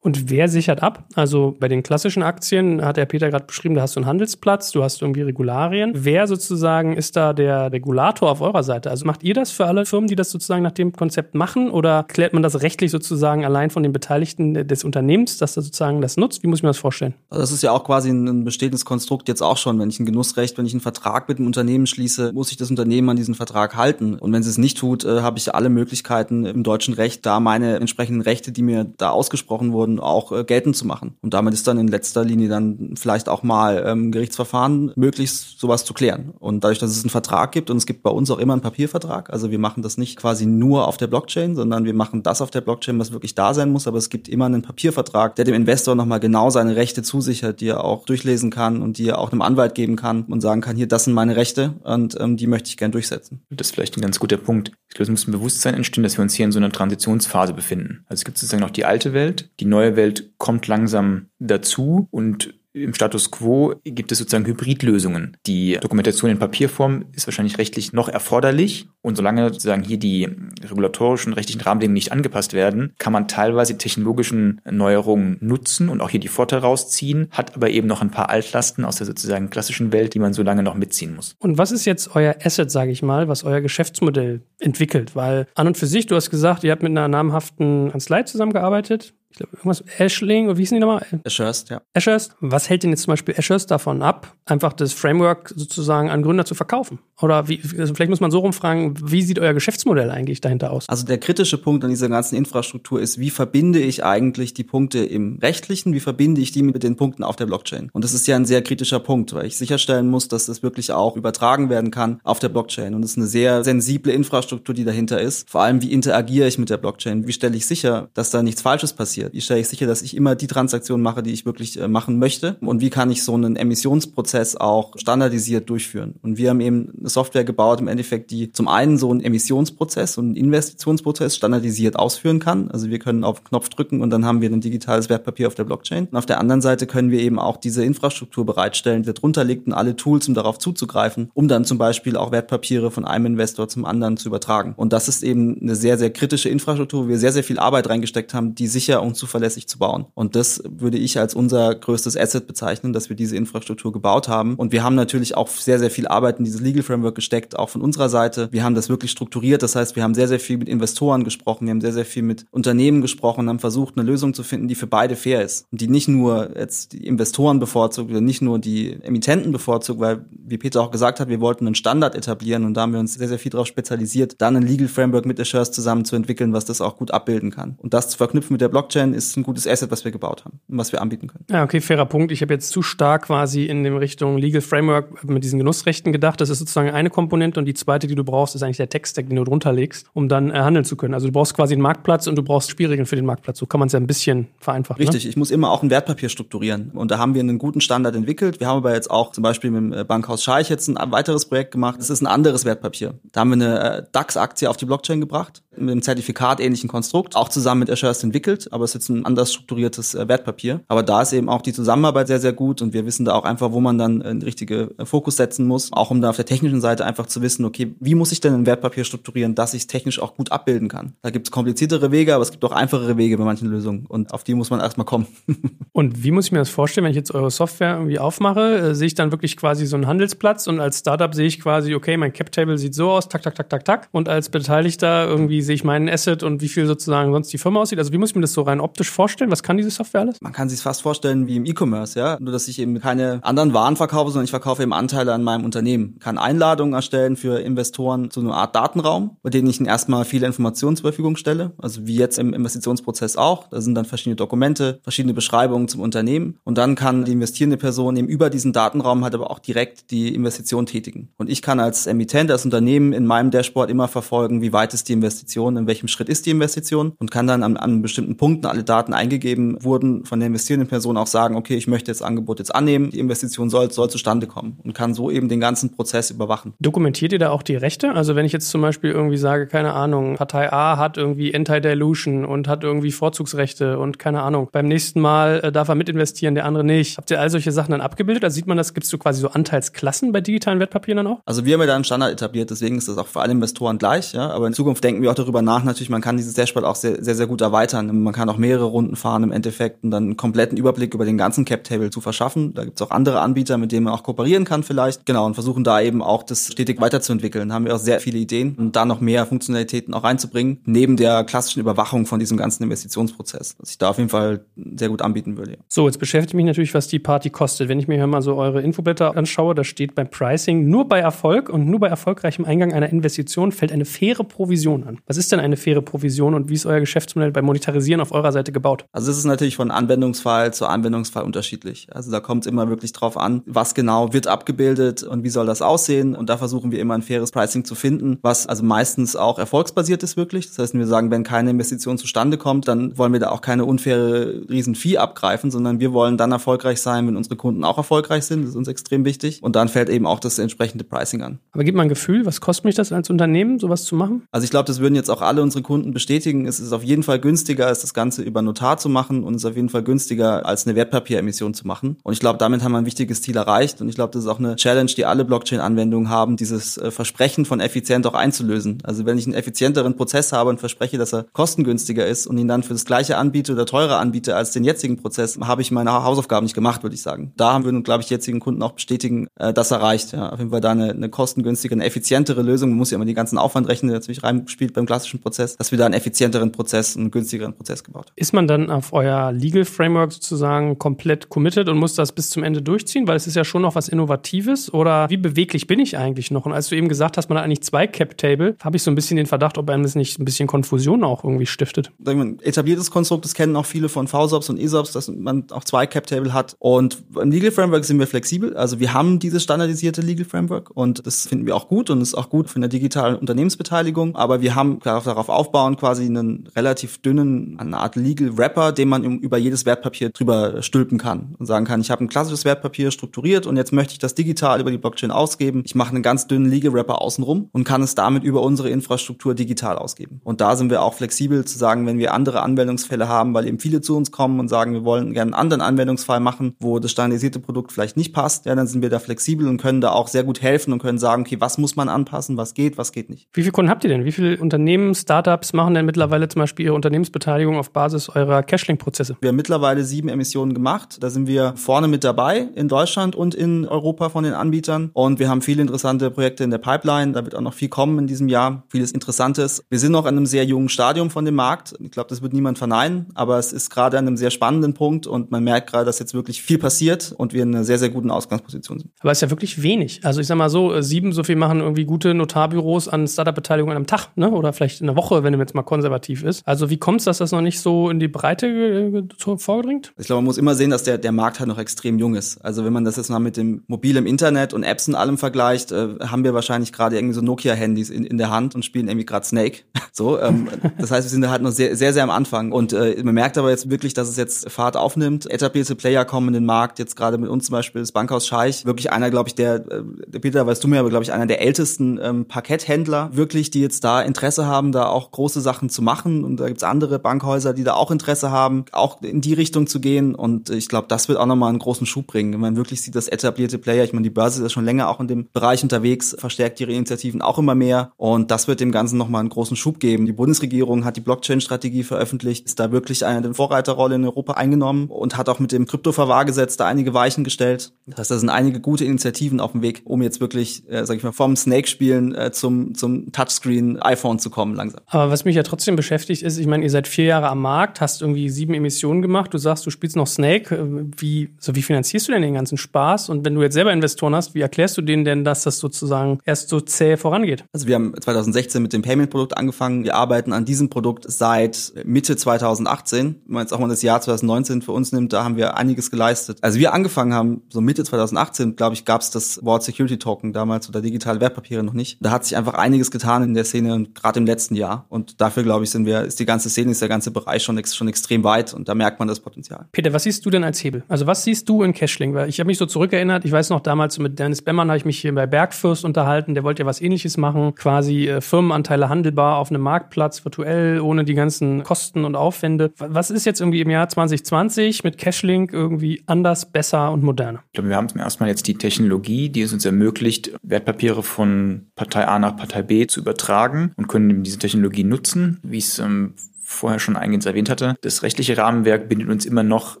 Und wer sichert ab? Also bei den klassischen Aktien hat der Peter gerade beschrieben, da hast du einen Handelsplatz, du hast irgendwie Regularien. Wer sozusagen ist da der Regulator auf eurer Seite? Also macht ihr das für alle Firmen, die das sozusagen nach dem Konzept machen? Oder klärt man das rechtlich sozusagen allein von den Beteiligten des Unternehmens, dass das sozusagen das nutzt? Wie muss ich mir das vorstellen? Also das ist ja auch quasi ein bestehendes Konstrukt jetzt auch schon. Wenn ich ein Genussrecht, wenn ich einen Vertrag mit einem Unternehmen schließe, muss ich das Unternehmen an diesen Vertrag halten. Und wenn sie es nicht tut, äh, habe ich alle Möglichkeiten im deutschen Recht, da meine entsprechenden Rechte, die mir da ausgesprochen wurden, auch äh, geltend zu machen. Und damit ist dann in letzter Linie dann vielleicht auch mal ähm, Gerichtsverfahren möglich, sowas zu klären. Und dadurch, dass es einen Vertrag gibt und es gibt bei uns auch immer einen Papiervertrag, also wir machen das nicht quasi nur auf der Blockchain, sondern wir machen das auf der Blockchain, was wirklich da sein muss, aber es gibt immer einen Papiervertrag, der dem Investor nochmal genau seine Rechte zusichert, die er auch durchlesen kann und die er auch einem Anwalt geben kann und sagen kann, hier, das sind meine Rechte und ähm, die möchte ich gern durchsetzen. Das ist vielleicht ein ganz guter Punkt. Ich glaube, es muss ein Bewusstsein entstehen, dass wir uns hier in so einer Transitionsphase befinden. Also es gibt sozusagen noch die alte Welt, die neue Welt kommt langsam dazu und im Status quo gibt es sozusagen Hybridlösungen. Die Dokumentation in Papierform ist wahrscheinlich rechtlich noch erforderlich. Und solange sozusagen hier die regulatorischen rechtlichen Rahmenbedingungen nicht angepasst werden, kann man teilweise technologischen Neuerungen nutzen und auch hier die Vorteile rausziehen, hat aber eben noch ein paar Altlasten aus der sozusagen klassischen Welt, die man so lange noch mitziehen muss. Und was ist jetzt euer Asset, sage ich mal, was euer Geschäftsmodell entwickelt? Weil an und für sich, du hast gesagt, ihr habt mit einer namhaften Kanzlei zusammengearbeitet ich glaube, irgendwas Ashling, oder wie hießen die nochmal? Ashurst, ja. Ashurst. Was hält denn jetzt zum Beispiel Ashurst davon ab, einfach das Framework sozusagen an Gründer zu verkaufen? Oder wie, also vielleicht muss man so rumfragen, wie sieht euer Geschäftsmodell eigentlich dahinter aus? Also der kritische Punkt an dieser ganzen Infrastruktur ist, wie verbinde ich eigentlich die Punkte im Rechtlichen, wie verbinde ich die mit den Punkten auf der Blockchain? Und das ist ja ein sehr kritischer Punkt, weil ich sicherstellen muss, dass das wirklich auch übertragen werden kann auf der Blockchain. Und es ist eine sehr sensible Infrastruktur, die dahinter ist. Vor allem, wie interagiere ich mit der Blockchain? Wie stelle ich sicher, dass da nichts Falsches passiert? Wie stelle ich sicher, dass ich immer die Transaktion mache, die ich wirklich äh, machen möchte? Und wie kann ich so einen Emissionsprozess auch standardisiert durchführen? Und wir haben eben Software gebaut, im Endeffekt, die zum einen so einen Emissionsprozess und einen Investitionsprozess standardisiert ausführen kann. Also wir können auf Knopf drücken und dann haben wir ein digitales Wertpapier auf der Blockchain. Und auf der anderen Seite können wir eben auch diese Infrastruktur bereitstellen, die darunter liegt und alle Tools, um darauf zuzugreifen, um dann zum Beispiel auch Wertpapiere von einem Investor zum anderen zu übertragen. Und das ist eben eine sehr, sehr kritische Infrastruktur, wo wir sehr, sehr viel Arbeit reingesteckt haben, die sicher und zuverlässig zu bauen. Und das würde ich als unser größtes Asset bezeichnen, dass wir diese Infrastruktur gebaut haben. Und wir haben natürlich auch sehr, sehr viel Arbeit in dieses Legal Framework gesteckt, auch von unserer Seite. Wir haben das wirklich strukturiert. Das heißt, wir haben sehr, sehr viel mit Investoren gesprochen. Wir haben sehr, sehr viel mit Unternehmen gesprochen, haben versucht, eine Lösung zu finden, die für beide fair ist. Und die nicht nur jetzt die Investoren bevorzugt oder nicht nur die Emittenten bevorzugt, weil, wie Peter auch gesagt hat, wir wollten einen Standard etablieren und da haben wir uns sehr, sehr viel darauf spezialisiert, dann ein Legal Framework mit Assures zusammen zu entwickeln, was das auch gut abbilden kann. Und das zu verknüpfen mit der Blockchain ist ein gutes Asset, was wir gebaut haben und was wir anbieten können. Ja, okay, fairer Punkt. Ich habe jetzt zu stark quasi in dem Richtung Legal Framework mit diesen Genussrechten gedacht. Das ist sozusagen eine Komponente und die zweite, die du brauchst, ist eigentlich der Text-Stack, den du drunter legst, um dann äh, handeln zu können. Also du brauchst quasi einen Marktplatz und du brauchst Spielregeln für den Marktplatz. So kann man es ja ein bisschen vereinfachen. Ne? Richtig, ne? ich muss immer auch ein Wertpapier strukturieren. Und da haben wir einen guten Standard entwickelt. Wir haben aber jetzt auch zum Beispiel mit dem äh, Bankhaus Scheich jetzt ein weiteres Projekt gemacht. Das ist ein anderes Wertpapier. Da haben wir eine äh, DAX-Aktie auf die Blockchain gebracht, mit einem Zertifikat-ähnlichen Konstrukt, auch zusammen mit Assures entwickelt, aber es ist jetzt ein anders strukturiertes äh, Wertpapier. Aber da ist eben auch die Zusammenarbeit sehr, sehr gut und wir wissen da auch einfach, wo man dann einen richtigen Fokus setzen muss, auch um da auf der technischen Seite einfach zu wissen, okay, wie muss ich denn ein Wertpapier strukturieren, dass ich es technisch auch gut abbilden kann. Da gibt es kompliziertere Wege, aber es gibt auch einfachere Wege bei manchen Lösungen und auf die muss man erstmal kommen. und wie muss ich mir das vorstellen, wenn ich jetzt eure Software irgendwie aufmache? Äh, sehe ich dann wirklich quasi so einen Handelsplatz und als Startup sehe ich quasi, okay, mein Cap-Table sieht so aus, tak, tak, tak, tak, tak. Und als Beteiligter irgendwie sehe ich meinen Asset und wie viel sozusagen sonst die Firma aussieht. Also wie muss ich mir das so rein optisch vorstellen? Was kann diese Software alles? Man kann sich fast vorstellen wie im E-Commerce, ja. Nur, dass ich eben keine anderen Waren verkaufe, sondern ich verkaufe eben Anteile an meinem Unternehmen. Kann Einladungen erstellen für Investoren zu einer Art Datenraum, bei denen ich ihnen erstmal viele Informationen zur Verfügung stelle. Also wie jetzt im Investitionsprozess auch. Da sind dann verschiedene Dokumente, verschiedene Beschreibungen zum Unternehmen. Und dann kann die investierende Person eben über diesen Datenraum halt aber auch direkt die Investition tätigen. Und ich kann als Emittent, als Unternehmen in meinem Dashboard immer verfolgen, wie weit ist die Investition, in welchem Schritt ist die Investition und kann dann an, an bestimmten Punkten alle Daten eingegeben wurden von der investierenden Person auch sagen, okay, ich möchte das Angebot jetzt annehmen, die Investition soll, soll zustande kommen und kann so eben den ganzen Prozess überwachen. Dokumentiert ihr da auch die Rechte? Also wenn ich jetzt zum Beispiel irgendwie sage, keine Ahnung, Partei A hat irgendwie Anti-Dilution und hat irgendwie Vorzugsrechte und keine Ahnung, beim nächsten Mal äh, darf er mitinvestieren, der andere nicht. Habt ihr all solche Sachen dann abgebildet? Also sieht man das, gibt es so quasi so Anteilsklassen bei digitalen Wertpapieren dann auch? Also wir haben ja da einen Standard etabliert, deswegen ist das auch für alle Investoren gleich, ja. Aber in Zukunft denken wir auch darüber nach, natürlich, man kann dieses Dashboard auch sehr, sehr, sehr gut erweitern. Man kann auch mehrere Runden fahren im Endeffekt und dann einen kompletten Überblick über den ganzen Cap-Table zu verschaffen. Da gibt es auch andere Anbieter, mit denen man auch kooperieren kann vielleicht. Genau, und versuchen da eben auch das stetig weiterzuentwickeln. Da haben wir auch sehr viele Ideen und da noch mehr Funktionalitäten auch reinzubringen, neben der klassischen Überwachung von diesem ganzen Investitionsprozess, was ich da auf jeden Fall sehr gut anbieten würde. So, jetzt beschäftigt mich natürlich, was die Party kostet. Wenn ich mir hier mal so eure Infoblätter anschaue, da steht beim Pricing nur bei Erfolg und nur bei erfolgreichem Eingang einer Investition fällt eine faire Provision an. Was ist denn eine faire Provision und wie ist euer Geschäftsmodell beim Monetarisieren auf eurer Seite gebaut? Also es ist natürlich von Anwendungsfall zu Anwendungsfall unterschiedlich. Also da kommt es immer wirklich drauf an, was genau wird abgebildet und wie soll das aussehen. Und da versuchen wir immer ein faires Pricing zu finden, was also meistens auch erfolgsbasiert ist wirklich. Das heißt, wir sagen, wenn keine Investition zustande kommt, dann wollen wir da auch keine unfaire Riesenvieh abgreifen, sondern wir wollen dann erfolgreich sein, wenn unsere Kunden auch erfolgreich sind. Das ist uns extrem wichtig. Und dann fällt eben auch das entsprechende Pricing an. Aber gib mal ein Gefühl, was kostet mich das als Unternehmen, sowas zu machen? Also ich glaube, das würden jetzt auch alle unsere Kunden bestätigen. Es ist auf jeden Fall günstiger, als das Ganze über Notar zu machen und es ist auf jeden Fall günstiger, als eine Wertpapieremission zu machen. Und ich glaube, damit haben wir ein wichtiges Ziel erreicht. Und ich glaube, das ist auch eine Challenge, die alle Blockchain-Anwendungen haben, dieses äh, Versprechen von effizient auch einzulösen. Also wenn ich einen effizienteren Prozess habe und verspreche, dass er kostengünstiger ist und ihn dann für das gleiche anbiete oder teurer anbiete als den jetzigen Prozess, habe ich meine Hausaufgaben nicht gemacht, würde ich sagen. Da haben wir, glaube ich, jetzigen Kunden auch bestätigen, äh, das erreicht. Ja, auf jeden Fall da eine, eine kostengünstige, eine effizientere Lösung. Man muss ja immer die ganzen Aufwand rechnen, der natürlich reinspielt beim klassischen Prozess, dass wir da einen effizienteren Prozess, einen günstigeren Prozess gebaut haben. Ist man dann auf euer Legal Framework sozusagen komplett committed und muss das bis zum Ende durchziehen? Weil es ist ja schon noch was Innovatives. Oder wie beweglich bin ich eigentlich noch? Und als du eben gesagt hast, man hat eigentlich zwei Cap-Table, habe ich so ein bisschen den Verdacht, ob einem das nicht ein bisschen Konfusion auch irgendwie stiftet. Ein etabliertes Konstrukt, das kennen auch viele von VSOPs und ESOPs, dass man auch zwei Cap-Table hat. Und im Legal Framework sind wir flexibel. Also wir haben dieses standardisierte Legal Framework und das finden wir auch gut und ist auch gut für eine digitale Unternehmensbeteiligung. Aber wir haben darauf aufbauen quasi einen relativ dünnen, eine Art Legal Wrapper, den man über jedes Wertpapier drüber stülpen kann und sagen kann, ich habe ein klassisches Wertpapier strukturiert und jetzt möchte ich das digital über die Blockchain ausgeben. Ich mache einen ganz dünnen Legal Wrapper außenrum und kann es damit über unsere Infrastruktur digital ausgeben. Und da sind wir auch flexibel zu sagen, wenn wir andere Anwendungsfälle haben, weil eben viele zu uns kommen und sagen, wir wollen gerne einen anderen Anwendungsfall machen, wo das standardisierte Produkt vielleicht nicht passt, ja, dann sind wir da flexibel und können da auch sehr gut helfen und können sagen, okay, was muss man anpassen, was geht, was geht nicht. Wie viele Kunden habt ihr denn? Wie viele Unternehmen Unternehmen, Startups machen denn mittlerweile zum Beispiel ihre Unternehmensbeteiligung auf Basis eurer Cashlink-Prozesse? Wir haben mittlerweile sieben Emissionen gemacht. Da sind wir vorne mit dabei in Deutschland und in Europa von den Anbietern. Und wir haben viele interessante Projekte in der Pipeline. Da wird auch noch viel kommen in diesem Jahr. Vieles Interessantes. Wir sind noch an einem sehr jungen Stadium von dem Markt. Ich glaube, das wird niemand verneinen. Aber es ist gerade an einem sehr spannenden Punkt und man merkt gerade, dass jetzt wirklich viel passiert und wir in einer sehr, sehr guten Ausgangsposition sind. Aber es ist ja wirklich wenig. Also ich sag mal so, äh, sieben, so viel machen irgendwie gute Notarbüros an Startup-Beteiligungen am Tag, ne? Oder vielleicht in der Woche, wenn du jetzt mal konservativ ist. Also wie kommt es, dass das noch nicht so in die Breite vorgedringt? Ich glaube, man muss immer sehen, dass der, der Markt halt noch extrem jung ist. Also wenn man das jetzt mal mit dem mobilen Internet und Apps und allem vergleicht, äh, haben wir wahrscheinlich gerade irgendwie so Nokia-Handys in, in der Hand und spielen irgendwie gerade Snake. so, ähm, das heißt, wir sind da halt noch sehr, sehr, sehr am Anfang. Und äh, man merkt aber jetzt wirklich, dass es jetzt Fahrt aufnimmt. Etablierte Player kommen in den Markt, jetzt gerade mit uns zum Beispiel das Bankhaus Scheich. Wirklich einer, glaube ich, der, äh, Peter, weißt du mir, aber glaube ich, einer der ältesten ähm, Parketthändler, wirklich, die jetzt da Interesse haben, da auch große Sachen zu machen. Und da gibt's andere Bankhäuser, die da auch Interesse haben, auch in die Richtung zu gehen. Und ich glaube, das wird auch nochmal einen großen Schub bringen. Wenn man wirklich sieht, dass etablierte Player, ich meine, die Börse ist schon länger auch in dem Bereich unterwegs, verstärkt ihre Initiativen auch immer mehr. Und das wird dem Ganzen nochmal einen großen Schub geben. Die Bundesregierung hat die Blockchain-Strategie veröffentlicht, ist da wirklich eine Vorreiterrolle in Europa eingenommen und hat auch mit dem Kryptoverwahrgesetz da einige Weichen gestellt. Das heißt, da sind einige gute Initiativen auf dem Weg, um jetzt wirklich, äh, sag ich mal, vom Snake-Spielen äh, zum, zum Touchscreen-iPhone zu kommen langsam. Aber was mich ja trotzdem beschäftigt ist, ich meine, ihr seid vier Jahre am Markt, hast irgendwie sieben Emissionen gemacht, du sagst, du spielst noch Snake. Äh, wie, so wie finanzierst du denn den ganzen Spaß? Und wenn du jetzt selber Investoren hast, wie erklärst du denen denn, dass das sozusagen erst so zäh vorangeht? Also wir haben 2016 mit dem Payment-Produkt angefangen. Wir arbeiten an diesem Produkt seit Mitte 2018. Wenn man jetzt auch mal das Jahr 2019 für uns nimmt, da haben wir einiges geleistet. Also wir angefangen haben, so Mitte 2018, glaube ich, gab es das Wort Security Token damals oder digitale Wertpapiere noch nicht. Da hat sich einfach einiges getan in der Szene und gerade im letzten Jahr. Und dafür, glaube ich, sind wir, ist die ganze Szene, ist der ganze Bereich schon, schon extrem weit und da merkt man das Potenzial. Peter, was siehst du denn als Hebel? Also was siehst du in Cashling? Weil ich habe mich so zurückerinnert, ich weiß noch damals mit Dennis Bemmann habe ich mich hier bei Bergfürst unterhalten, der wollte ja was ähnliches machen, quasi äh, Firmenanteile handelbar auf einem Marktplatz, virtuell, ohne die ganzen Kosten und Aufwände. Was ist jetzt irgendwie im Jahr 2020 mit Cashlink irgendwie anders, besser und moderner? Ich glaube, wir haben zum ersten Mal jetzt die Technologie, die es uns ermöglicht, Wertpapiere von Partei A nach Partei B zu übertragen und können diese Technologie nutzen, wie es ähm, vorher schon eingehend erwähnt hatte. Das rechtliche Rahmenwerk bindet uns immer noch,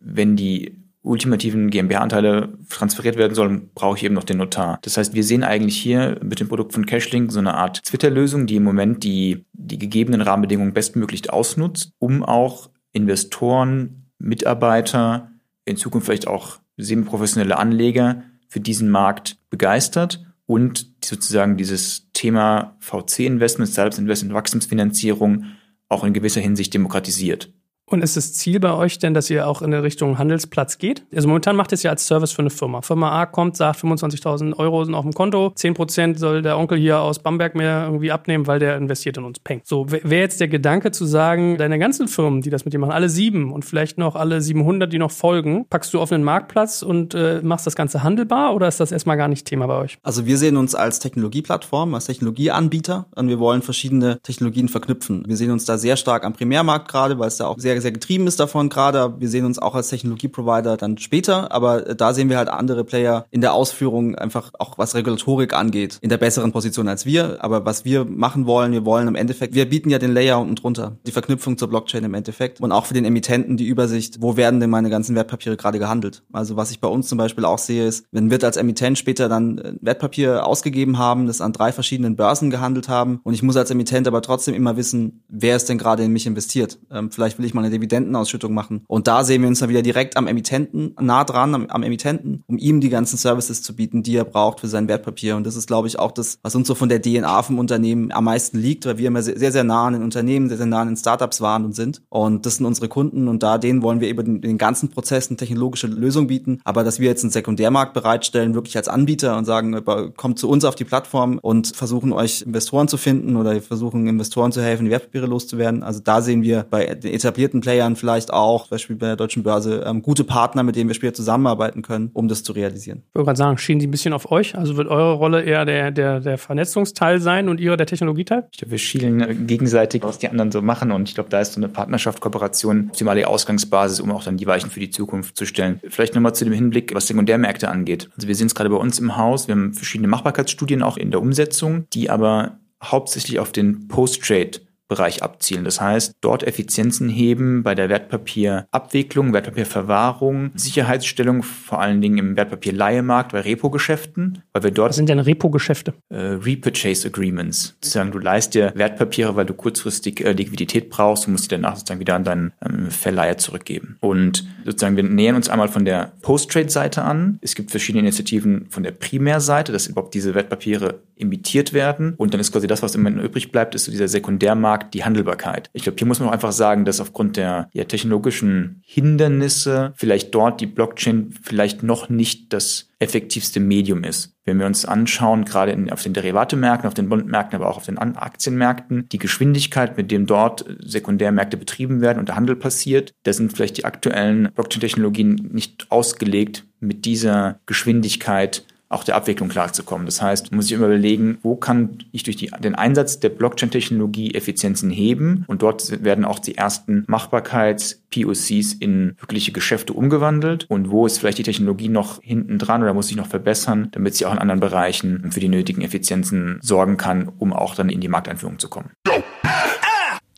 wenn die ultimativen GmbH-Anteile transferiert werden sollen, brauche ich eben noch den Notar. Das heißt, wir sehen eigentlich hier mit dem Produkt von Cashlink so eine Art Twitter-Lösung, die im Moment die, die gegebenen Rahmenbedingungen bestmöglich ausnutzt, um auch Investoren, Mitarbeiter, in Zukunft vielleicht auch semi-professionelle Anleger für diesen Markt begeistert und sozusagen dieses Thema VC-Investment, Startups-Investment, Wachstumsfinanzierung auch in gewisser Hinsicht demokratisiert. Und ist das Ziel bei euch denn, dass ihr auch in der Richtung Handelsplatz geht? Also momentan macht es ja als Service für eine Firma. Firma A kommt, sagt 25.000 Euro sind auf dem Konto, 10% soll der Onkel hier aus Bamberg mehr irgendwie abnehmen, weil der investiert in uns. Peng. So, wäre jetzt der Gedanke zu sagen, deine ganzen Firmen, die das mit dir machen, alle sieben und vielleicht noch alle 700, die noch folgen, packst du auf einen Marktplatz und äh, machst das Ganze handelbar oder ist das erstmal gar nicht Thema bei euch? Also wir sehen uns als Technologieplattform, als Technologieanbieter und wir wollen verschiedene Technologien verknüpfen. Wir sehen uns da sehr stark am Primärmarkt gerade, weil es da auch sehr sehr getrieben ist davon gerade. Wir sehen uns auch als Technologieprovider dann später, aber da sehen wir halt andere Player in der Ausführung einfach auch was Regulatorik angeht, in der besseren Position als wir. Aber was wir machen wollen, wir wollen im Endeffekt, wir bieten ja den Layer unten drunter, die Verknüpfung zur Blockchain im Endeffekt und auch für den Emittenten die Übersicht, wo werden denn meine ganzen Wertpapiere gerade gehandelt. Also was ich bei uns zum Beispiel auch sehe, ist, wenn wir als Emittent später dann Wertpapier ausgegeben haben, das an drei verschiedenen Börsen gehandelt haben und ich muss als Emittent aber trotzdem immer wissen, wer ist denn gerade in mich investiert. Ähm, vielleicht will ich mal eine Dividendenausschüttung machen. Und da sehen wir uns dann wieder direkt am Emittenten, nah dran am, am Emittenten, um ihm die ganzen Services zu bieten, die er braucht für sein Wertpapier. Und das ist, glaube ich, auch das, was uns so von der DNA vom Unternehmen am meisten liegt, weil wir immer sehr, sehr nah an den Unternehmen, sehr, sehr nah an den Startups waren und sind. Und das sind unsere Kunden und da denen wollen wir über den, den ganzen Prozess eine technologische Lösung bieten. Aber dass wir jetzt einen Sekundärmarkt bereitstellen, wirklich als Anbieter und sagen, kommt zu uns auf die Plattform und versuchen euch Investoren zu finden oder versuchen Investoren zu helfen, die Wertpapiere loszuwerden. Also da sehen wir bei den etablierten Playern vielleicht auch, zum Beispiel bei der Deutschen Börse, ähm, gute Partner, mit denen wir später zusammenarbeiten können, um das zu realisieren. Ich wollte gerade sagen, schienen die ein bisschen auf euch? Also wird eure Rolle eher der, der, der Vernetzungsteil sein und ihre der Technologieteil? Ich glaube, wir schielen gegenseitig, was die anderen so machen und ich glaube, da ist so eine Partnerschaft, Kooperation optimale Ausgangsbasis, um auch dann die Weichen für die Zukunft zu stellen. Vielleicht nochmal zu dem Hinblick, was Sekundärmärkte angeht. Also wir sehen es gerade bei uns im Haus, wir haben verschiedene Machbarkeitsstudien auch in der Umsetzung, die aber hauptsächlich auf den Post-Trade Bereich abzielen. Das heißt, dort Effizienzen heben bei der Wertpapierabwicklung, Wertpapierverwahrung, Sicherheitsstellung, vor allen Dingen im Wertpapierleihemarkt bei Repo-Geschäften, weil wir dort. Was sind denn Repo-Geschäfte? Äh, Repurchase Agreements. Sozusagen, du leist dir Wertpapiere, weil du kurzfristig äh, Liquidität brauchst und musst die danach sozusagen wieder an deinen ähm, Verleiher zurückgeben. Und sozusagen, wir nähern uns einmal von der Post-Trade-Seite an. Es gibt verschiedene Initiativen von der Primärseite, dass überhaupt diese Wertpapiere emittiert werden. Und dann ist quasi das, was immer übrig bleibt, ist so dieser Sekundärmarkt, die Handelbarkeit. Ich glaube, hier muss man auch einfach sagen, dass aufgrund der ja, technologischen Hindernisse vielleicht dort die Blockchain vielleicht noch nicht das effektivste Medium ist. Wenn wir uns anschauen, gerade in, auf den Derivatemärkten, auf den Bondmärkten, aber auch auf den Aktienmärkten, die Geschwindigkeit, mit dem dort Sekundärmärkte betrieben werden und der Handel passiert, da sind vielleicht die aktuellen Blockchain-Technologien nicht ausgelegt, mit dieser Geschwindigkeit auch der Abwicklung klarzukommen. Das heißt, muss sich immer überlegen, wo kann ich durch die, den Einsatz der Blockchain-Technologie Effizienzen heben? Und dort werden auch die ersten Machbarkeits-POCs in wirkliche Geschäfte umgewandelt. Und wo ist vielleicht die Technologie noch hinten dran oder muss sich noch verbessern, damit sie auch in anderen Bereichen für die nötigen Effizienzen sorgen kann, um auch dann in die Markteinführung zu kommen.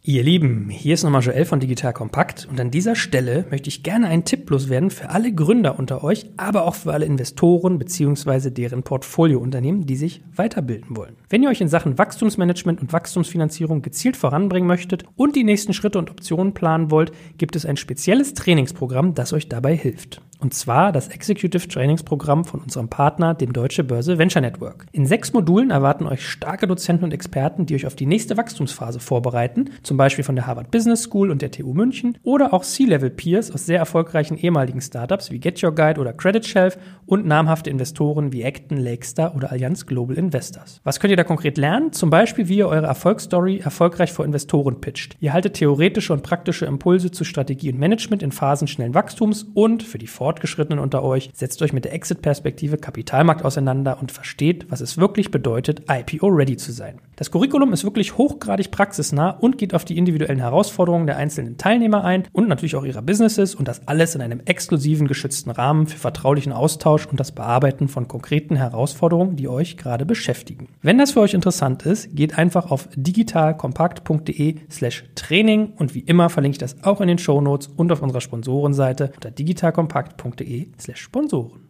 Ihr Lieben, hier ist nochmal Joel von Digital Kompakt und an dieser Stelle möchte ich gerne einen Tipp loswerden für alle Gründer unter euch, aber auch für alle Investoren bzw. deren Portfoliounternehmen, die sich weiterbilden wollen. Wenn ihr euch in Sachen Wachstumsmanagement und Wachstumsfinanzierung gezielt voranbringen möchtet und die nächsten Schritte und Optionen planen wollt, gibt es ein spezielles Trainingsprogramm, das euch dabei hilft. Und zwar das Executive Trainingsprogramm von unserem Partner, dem Deutsche Börse Venture Network. In sechs Modulen erwarten euch starke Dozenten und Experten, die euch auf die nächste Wachstumsphase vorbereiten, zum Beispiel von der Harvard Business School und der TU München oder auch C-Level-Peers aus sehr erfolgreichen ehemaligen Startups wie Get Your Guide oder Credit Shelf und namhafte Investoren wie Acton, Lakestar oder Allianz Global Investors. Was könnt ihr da konkret lernen? Zum Beispiel, wie ihr eure Erfolgsstory erfolgreich vor Investoren pitcht. Ihr haltet theoretische und praktische Impulse zu Strategie und Management in Phasen schnellen Wachstums und für die Fortgeschrittenen unter euch, setzt euch mit der Exit-Perspektive Kapitalmarkt auseinander und versteht, was es wirklich bedeutet, IPO-ready zu sein. Das Curriculum ist wirklich hochgradig praxisnah und geht auf die individuellen Herausforderungen der einzelnen Teilnehmer ein und natürlich auch ihrer Businesses und das alles in einem exklusiven, geschützten Rahmen für vertraulichen Austausch und das Bearbeiten von konkreten Herausforderungen, die euch gerade beschäftigen. Wenn das für euch interessant ist, geht einfach auf digitalkompakt.de slash Training und wie immer verlinke ich das auch in den Show Notes und auf unserer Sponsorenseite unter digitalkompakt.de podcast.de slash Sponsoren.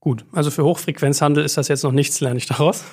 Gut, also für Hochfrequenzhandel ist das jetzt noch nichts, lerne ich daraus.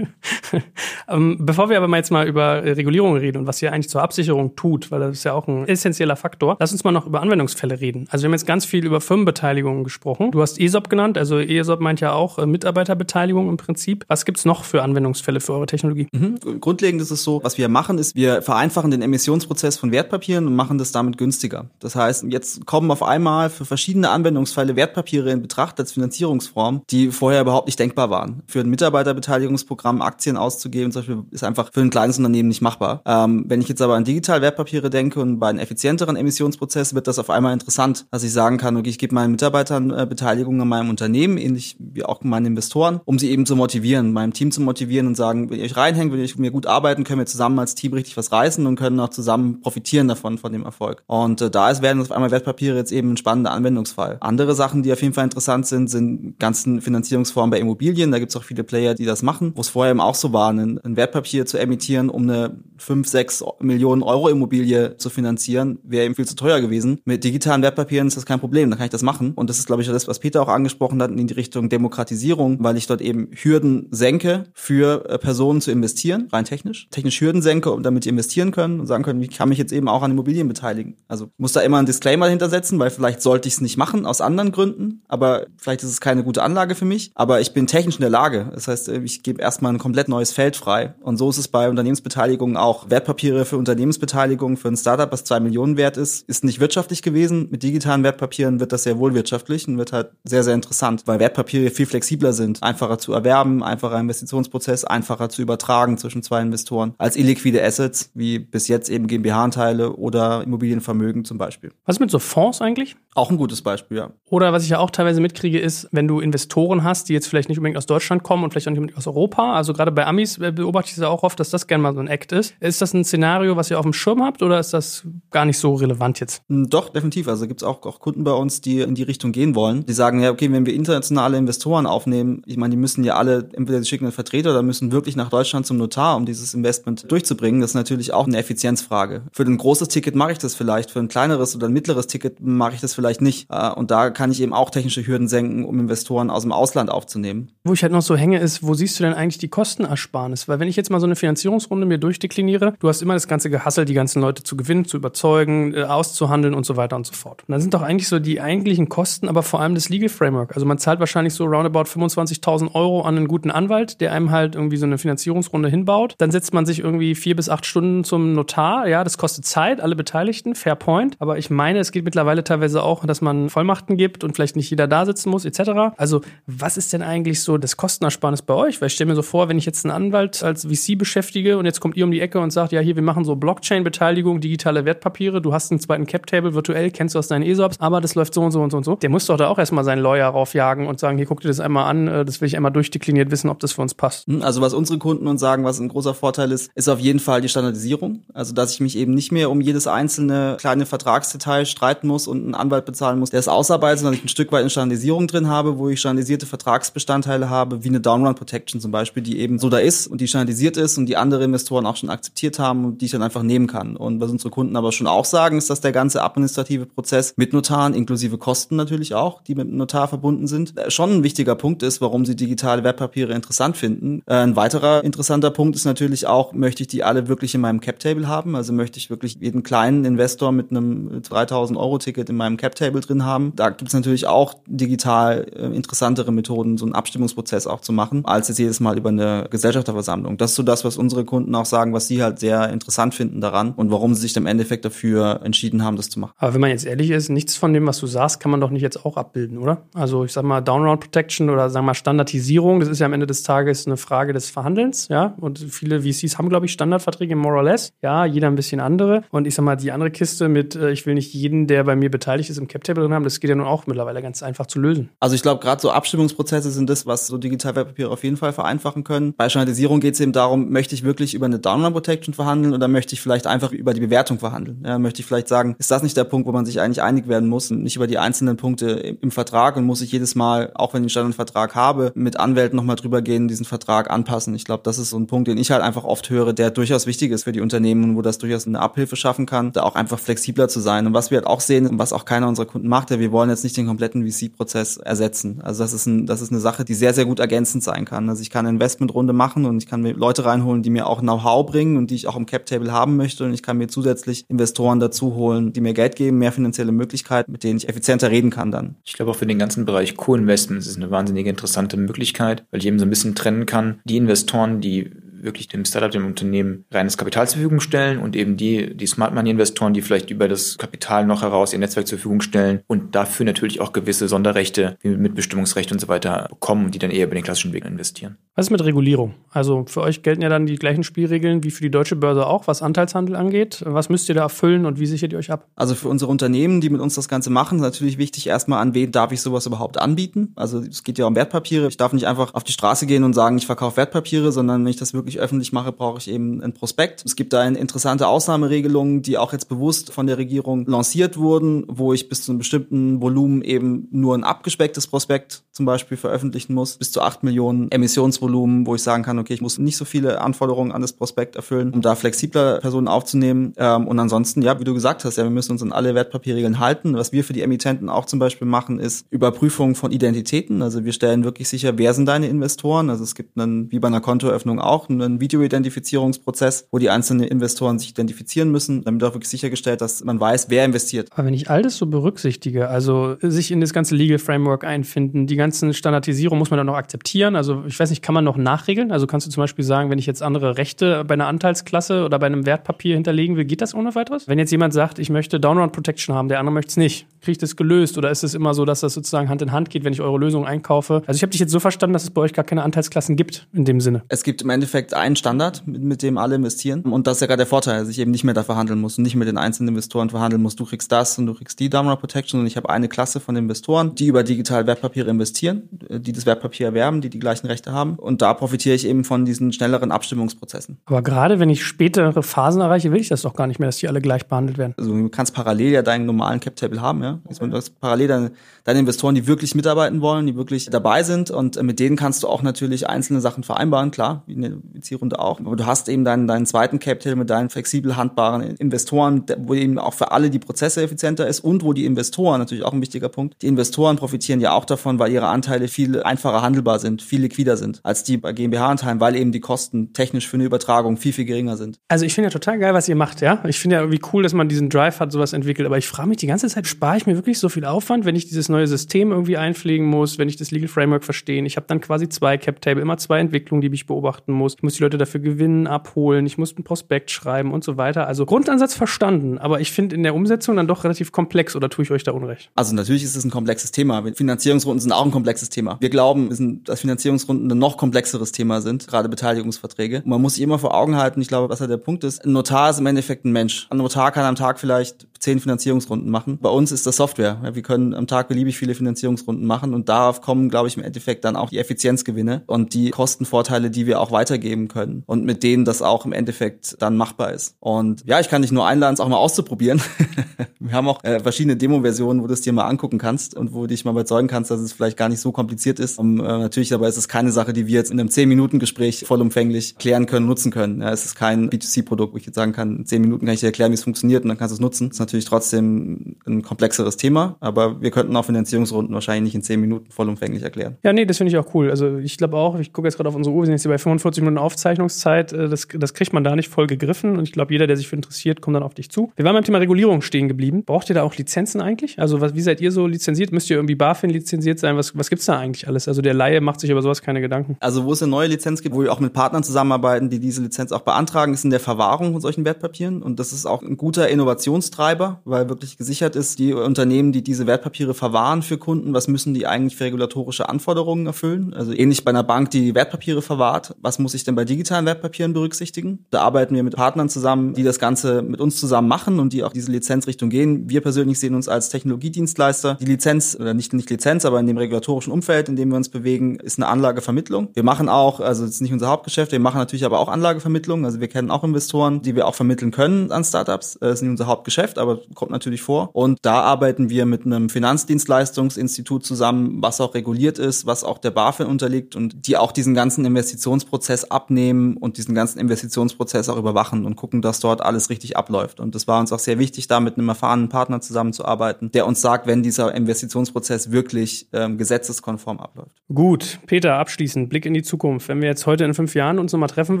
ähm, bevor wir aber mal jetzt mal über Regulierung reden und was ihr eigentlich zur Absicherung tut, weil das ist ja auch ein essentieller Faktor, lass uns mal noch über Anwendungsfälle reden. Also wir haben jetzt ganz viel über Firmenbeteiligungen gesprochen. Du hast ESOP genannt, also ESOP meint ja auch äh, Mitarbeiterbeteiligung im Prinzip. Was gibt's noch für Anwendungsfälle für eure Technologie? Mhm. Grundlegend ist es so, was wir machen, ist, wir vereinfachen den Emissionsprozess von Wertpapieren und machen das damit günstiger. Das heißt, jetzt kommen auf einmal für verschiedene Anwendungsfälle Wertpapiere in Betracht als Finanzierungsform Form, die vorher überhaupt nicht denkbar waren. Für ein Mitarbeiterbeteiligungsprogramm Aktien auszugeben, zum Beispiel, ist einfach für ein kleines Unternehmen nicht machbar. Ähm, wenn ich jetzt aber an digital Wertpapiere denke und bei einem effizienteren Emissionsprozess wird das auf einmal interessant, dass ich sagen kann, okay, ich gebe meinen Mitarbeitern äh, Beteiligung an meinem Unternehmen, ähnlich wie auch meinen Investoren, um sie eben zu motivieren, meinem Team zu motivieren und sagen, wenn ihr euch reinhängt, wenn ihr mir gut arbeiten, können wir zusammen als Team richtig was reißen und können auch zusammen profitieren davon, von dem Erfolg. Und äh, da ist, werden auf einmal Wertpapiere jetzt eben ein spannender Anwendungsfall. Andere Sachen, die auf jeden Fall interessant sind, sind ganz ganzen Finanzierungsformen bei Immobilien. Da gibt es auch viele Player, die das machen, wo es vorher eben auch so war, ein, ein Wertpapier zu emittieren, um eine 5, 6 Millionen Euro Immobilie zu finanzieren, wäre eben viel zu teuer gewesen. Mit digitalen Wertpapieren ist das kein Problem, da kann ich das machen. Und das ist, glaube ich, das, was Peter auch angesprochen hat, in die Richtung Demokratisierung, weil ich dort eben Hürden senke, für äh, Personen zu investieren, rein technisch. Technisch Hürden senke, um damit die investieren können und sagen können, wie kann mich jetzt eben auch an Immobilien beteiligen. Also muss da immer ein Disclaimer hintersetzen, weil vielleicht sollte ich es nicht machen, aus anderen Gründen, aber vielleicht ist es keine gute Anlage für mich, aber ich bin technisch in der Lage. Das heißt, äh, ich gebe erstmal ein komplett neues Feld frei. Und so ist es bei Unternehmensbeteiligungen auch. Wertpapiere für Unternehmensbeteiligung für ein Startup, was zwei Millionen wert ist, ist nicht wirtschaftlich gewesen. Mit digitalen Wertpapieren wird das sehr wohl wirtschaftlich und wird halt sehr, sehr interessant, weil Wertpapiere viel flexibler sind, einfacher zu erwerben, einfacher Investitionsprozess, einfacher zu übertragen zwischen zwei Investoren als illiquide Assets, wie bis jetzt eben GmbH-Anteile oder Immobilienvermögen zum Beispiel. Was mit so Fonds eigentlich? Auch ein gutes Beispiel, ja. Oder was ich ja auch teilweise mitkriege, ist, wenn du Investoren hast, die jetzt vielleicht nicht unbedingt aus Deutschland kommen und vielleicht auch nicht unbedingt aus Europa, also gerade bei Amis äh, beobachte ich es ja auch oft, dass das gerne mal so ein Act ist. Ist das ein Szenario, was ihr auf dem Schirm habt oder ist das gar nicht so relevant jetzt? Hm, doch, definitiv. Also gibt es auch, auch Kunden bei uns, die in die Richtung gehen wollen. Die sagen, ja, okay, wenn wir internationale Investoren aufnehmen, ich meine, die müssen ja alle, entweder sie schicken einen Vertreter oder müssen wirklich nach Deutschland zum Notar, um dieses Investment durchzubringen. Das ist natürlich auch eine Effizienzfrage. Für ein großes Ticket mache ich das vielleicht, für ein kleineres oder ein mittleres Ticket mache ich das vielleicht nicht. Äh, und da kann ich eben auch technische Hürden senken, um Investoren aus dem Ausland aufzunehmen. Wo ich halt noch so hänge, ist, wo siehst du denn eigentlich die Kostenersparnis? Weil wenn ich jetzt mal so eine Finanzierungsrunde mir durchdekliniere, du hast immer das ganze Gehassel, die ganzen Leute zu gewinnen, zu überzeugen, äh, auszuhandeln und so weiter und so fort. Und dann sind doch eigentlich so die eigentlichen Kosten, aber vor allem das Legal Framework. Also man zahlt wahrscheinlich so roundabout 25.000 Euro an einen guten Anwalt, der einem halt irgendwie so eine Finanzierungsrunde hinbaut. Dann setzt man sich irgendwie vier bis acht Stunden zum Notar. Ja, das kostet Zeit, alle Beteiligten, fair point. Aber ich meine, es geht mittlerweile teilweise auch, dass man Vollmachten gibt und vielleicht nicht jeder da sitzen muss, etc. Also was ist denn eigentlich so das Kostenersparnis bei euch? Weil ich stelle mir so vor, wenn ich jetzt einen Anwalt als VC beschäftige und jetzt kommt ihr um die Ecke und sagt, ja, hier, wir machen so Blockchain-Beteiligung, digitale Wertpapiere, du hast einen zweiten Cap-Table virtuell, kennst du aus deinen ESOPs, aber das läuft so und so und so und so. Der muss doch da auch erstmal seinen Lawyer raufjagen und sagen, hier, guck dir das einmal an, äh, das will ich einmal durchdekliniert wissen, ob das für uns passt. Hm, also was unsere Kunden uns sagen, was ein großer Vorteil ist, ist auf jeden Fall die Standardisierung. Also dass ich mich eben nicht mehr um jedes einzelne kleine Vertragsdetail streiten muss und einen Anwalt bezahlen muss, der es ausarbeitet, sondern ich ein Stück weit eine Standardisierung drin habe, wo ich standardisierte Vertragsbestandteile habe, wie eine Downrun Protection zum Beispiel, die eben so da ist und die standardisiert ist und die andere Investoren auch schon akzeptiert haben und die ich dann einfach nehmen kann. Und was unsere Kunden aber schon auch sagen, ist, dass der ganze administrative Prozess mit Notaren, inklusive Kosten natürlich auch, die mit dem Notar verbunden sind, äh, schon ein wichtiger Punkt ist, warum sie digitale Wertpapiere interessant finden. Äh, ein weiterer interessanter Punkt ist natürlich auch, möchte ich die alle wirklich in meinem Cap-Table haben? Also möchte ich wirklich jeden kleinen Investor mit einem 3000 Euro Ticket in meinem Cap-Table drin haben? Da gibt es natürlich auch digital äh, interessantere Methoden, so einen Abstimmungsprozess auch zu machen, als jetzt jedes Mal über eine Gesellschafterversammlung. Das ist so das, was unsere Kunden auch sagen, was sie halt sehr interessant finden daran und warum sie sich im Endeffekt dafür entschieden haben, das zu machen. Aber wenn man jetzt ehrlich ist, nichts von dem, was du sagst, kann man doch nicht jetzt auch abbilden, oder? Also ich sag mal Downround Protection oder sagen wir mal Standardisierung, das ist ja am Ende des Tages eine Frage des Verhandelns, ja? Und viele VCs haben, glaube ich, Standardverträge more or less. Ja, jeder ein bisschen andere. Und ich sag mal, die andere Kiste mit, äh, ich will nicht jeden, der bei mir beteiligt ist, im Cap-Table drin haben, das geht ja nun auch mittlerweile ganz einfach zu lösen. Also ich glaube, gerade so Abstimmungsprozesse sind das, was so Digitalwertpapiere auf jeden Fall vereinfachen können. Bei Standardisierung geht es eben darum, möchte ich wirklich über eine Download Protection verhandeln oder möchte ich vielleicht einfach über die Bewertung verhandeln? Ja, möchte ich vielleicht sagen, ist das nicht der Punkt, wo man sich eigentlich einig werden muss und nicht über die einzelnen Punkte im, Vertrag und muss ich jedes Mal, auch wenn ich einen Standardvertrag habe, mit Anwälten nochmal drüber gehen, diesen Vertrag anpassen. Ich glaube, das ist so ein Punkt, den ich halt einfach oft höre, der durchaus wichtig ist für die Unternehmen und wo das durchaus eine Abhilfe schaffen kann, da auch einfach flexibler zu sein. Und was wir halt auch sehen, was auch keiner unserer Kunden macht, ja, wir wollen jetzt nicht den kompletten VC-Prozess ersetzen. Also das ist, ein, das ist eine Sache, die sehr, sehr gut ergänzend sein kann. Also ich kann eine Investmentrunde machen und ich kann mir Leute reinholen, die mir auch Know-how bringen und die ich auch im Cap-Table haben möchte und ich kann mir zusätzlich Investoren dazu holen, die mir Geld geben, mehr finanzielle Möglichkeiten, mit denen ich effizienter reden kann dann. Ich glaube auch für den ganzen Bereich Co-Investments ist eine wahnsinnige interessante Möglichkeit, weil ich eben so ein bisschen trennen kann, die Investoren, die wirklich dem Startup, dem Unternehmen reines Kapital zur Verfügung stellen und eben die, die Smart Money Investoren, die vielleicht über das Kapital noch heraus ihr Netzwerk zur Verfügung stellen und dafür natürlich auch gewisse Sonderrechte wie Mitbestimmungsrecht und so weiter bekommen und die dann eher über den klassischen Weg investieren. Was ist mit Regulierung? Also für euch gelten ja dann die gleichen Spielregeln wie für die deutsche Börse auch, was Anteilshandel angeht. Was müsst ihr da erfüllen und wie sichert ihr euch ab? Also für unsere Unternehmen, die mit uns das Ganze machen, ist natürlich wichtig erstmal an wen darf ich sowas überhaupt anbieten. Also es geht ja um Wertpapiere. Ich darf nicht einfach auf die Straße gehen und sagen, ich verkaufe Wertpapiere, sondern wenn ich das wirklich öffentlich mache, brauche ich eben ein Prospekt. Es gibt da interessante Ausnahmeregelung, die auch jetzt bewusst von der Regierung lanciert wurden, wo ich bis zu einem bestimmten Volumen eben nur ein abgespecktes Prospekt zum Beispiel veröffentlichen muss, bis zu acht Millionen Emissionsvolumen, wo ich sagen kann, okay, ich muss nicht so viele Anforderungen an das Prospekt erfüllen, um da flexibler Personen aufzunehmen. Ähm, und ansonsten, ja, wie du gesagt hast, ja, wir müssen uns an alle Wertpapierregeln halten. Was wir für die Emittenten auch zum Beispiel machen, ist Überprüfung von Identitäten. Also wir stellen wirklich sicher, wer sind deine Investoren. Also es gibt einen, wie bei einer Kontoeröffnung auch, einen Video-Identifizierungsprozess, wo die einzelnen Investoren sich identifizieren müssen, damit auch wirklich sichergestellt, dass man weiß, wer investiert. Aber wenn ich all das so berücksichtige, also sich in das ganze Legal Framework einfinden, die ganzen Standardisierung muss man dann noch akzeptieren. Also ich weiß nicht, kann man noch nachregeln? Also kannst du zum Beispiel sagen, wenn ich jetzt andere Rechte bei einer Anteilsklasse oder bei einem Wertpapier hinterlegen will, geht das ohne weiteres? Wenn jetzt jemand sagt, ich möchte Downround Protection haben, der andere möchte es nicht, kriege ich das gelöst oder ist es immer so, dass das sozusagen Hand in Hand geht, wenn ich eure Lösung einkaufe? Also ich habe dich jetzt so verstanden, dass es bei euch gar keine Anteilsklassen gibt in dem Sinne. Es gibt im Endeffekt Endeffekt ein Standard, mit, mit dem alle investieren. Und das ist ja gerade der Vorteil, dass ich eben nicht mehr da verhandeln muss und nicht mit den einzelnen Investoren verhandeln muss. Du kriegst das und du kriegst die Download Protection und ich habe eine Klasse von Investoren, die über digitale Wertpapiere investieren, die das Wertpapier erwerben, die die gleichen Rechte haben. Und da profitiere ich eben von diesen schnelleren Abstimmungsprozessen. Aber gerade wenn ich spätere Phasen erreiche, will ich das doch gar nicht mehr, dass die alle gleich behandelt werden. Also du kannst parallel ja deinen normalen Cap Table haben, ja. Also du hast parallel deine, deine Investoren, die wirklich mitarbeiten wollen, die wirklich dabei sind und mit denen kannst du auch natürlich einzelne Sachen vereinbaren, klar, wie eine VC-Runde auch. Aber du hast eben deinen, deinen zweiten Cap Table mit deinen flexibel handbaren Investoren, wo eben auch für alle die Prozesse effizienter ist und wo die Investoren, natürlich auch ein wichtiger Punkt, die Investoren profitieren ja auch davon, weil ihre Anteile viel einfacher handelbar sind, viel liquider sind als die bei GmbH-Anteilen, weil eben die Kosten technisch für eine Übertragung viel, viel geringer sind. Also ich finde ja total geil, was ihr macht, ja. Ich finde ja irgendwie cool, dass man diesen Drive hat, sowas entwickelt. Aber ich frage mich die ganze Zeit, spare ich mir wirklich so viel Aufwand, wenn ich dieses neue System irgendwie einpflegen muss, wenn ich das Legal Framework verstehe? Ich habe dann quasi zwei Cap Table, immer zwei Entwicklungen, die ich beobachten muss. Muss die Leute dafür gewinnen, abholen, ich muss einen Prospekt schreiben und so weiter. Also Grundansatz verstanden, aber ich finde in der Umsetzung dann doch relativ komplex oder tue ich euch da unrecht? Also natürlich ist es ein komplexes Thema. Finanzierungsrunden sind auch ein komplexes Thema. Wir glauben, dass Finanzierungsrunden ein noch komplexeres Thema sind, gerade Beteiligungsverträge. Und man muss sich immer vor Augen halten, ich glaube, was ja der Punkt ist, ein Notar ist im Endeffekt ein Mensch. Ein Notar kann am Tag vielleicht zehn Finanzierungsrunden machen. Bei uns ist das Software. Wir können am Tag beliebig viele Finanzierungsrunden machen und darauf kommen, glaube ich, im Endeffekt dann auch die Effizienzgewinne und die Kostenvorteile, die wir auch weitergeben können und mit denen das auch im Endeffekt dann machbar ist. Und ja, ich kann dich nur einladen, es auch mal auszuprobieren. wir haben auch äh, verschiedene Demo-Versionen, wo du es dir mal angucken kannst und wo du dich mal überzeugen kannst, dass es vielleicht gar nicht so kompliziert ist. Um, äh, natürlich aber ist es keine Sache, die wir jetzt in einem 10-Minuten-Gespräch vollumfänglich klären können, nutzen können. Ja, es ist kein B2C-Produkt, wo ich jetzt sagen kann, in 10 Minuten kann ich dir erklären, wie es funktioniert und dann kannst du es nutzen. Das ist natürlich trotzdem ein komplexeres Thema, aber wir könnten auch Finanzierungsrunden wahrscheinlich nicht in 10 Minuten vollumfänglich erklären. Ja, nee, das finde ich auch cool. Also ich glaube auch, ich gucke jetzt gerade auf unsere Uhr, wir sind jetzt hier bei 45 Minuten Aufzeichnungszeit. Äh, das, das kriegt man da nicht voll gegriffen und ich glaube, jeder, der sich für interessiert, kommt dann auf dich zu. Wir waren beim Thema Regulierung stehen geblieben. Braucht ihr da auch Lizenzen eigentlich? Also was, wie seid ihr so lizenziert? Müsst ihr irgendwie BaFin lizenziert sein? Was, was gibt's da eigentlich alles? Also der Laie macht sich über sowas keine Gedanken. Also wo es eine neue Lizenz gibt, wo wir auch mit Partnern zusammenarbeiten, die diese Lizenz auch beantragen, ist in der Verwahrung von solchen Wertpapieren. Und das ist auch ein guter Innovationstreiber, weil wirklich gesichert ist, die Unternehmen, die diese Wertpapiere verwahren für Kunden, was müssen die eigentlich für regulatorische Anforderungen erfüllen? Also ähnlich bei einer Bank, die Wertpapiere verwahrt, was muss ich denn bei digitalen Wertpapieren berücksichtigen? Da arbeiten wir mit Partnern zusammen, die das Ganze mit uns zusammen machen und die auch diese Lizenzrichtung gehen. Wir persönlich sehen uns als Technologiedienstleister. Die Lizenz, oder nicht, nicht Lizenz, aber in dem regulatorischen Umfeld, in dem wir uns bewegen, ist eine Anlagevermittlung. Wir machen auch, also das ist nicht unser Hauptgeschäft, wir machen natürlich aber auch Anlagevermittlung. Also wir kennen auch Investoren, die wir auch vermitteln können an Startups. Das ist nicht unser Hauptgeschäft, aber kommt natürlich vor. Und da arbeiten wir mit einem Finanzdienstleistungsinstitut zusammen, was auch reguliert ist, was auch der BaFin unterliegt und die auch diesen ganzen Investitionsprozess abnehmen und diesen ganzen Investitionsprozess auch überwachen und gucken, dass dort alles richtig abläuft. Und das war uns auch sehr wichtig, da mit einem erfahrenen Partner zusammenzuarbeiten, der uns sagt, wenn dieser Investitionsprozess wirklich ähm, gesetzeskonform abläuft. Gut, Peter, abschließend, Blick in die Zukunft. Wenn wir jetzt heute in fünf Jahren uns nochmal treffen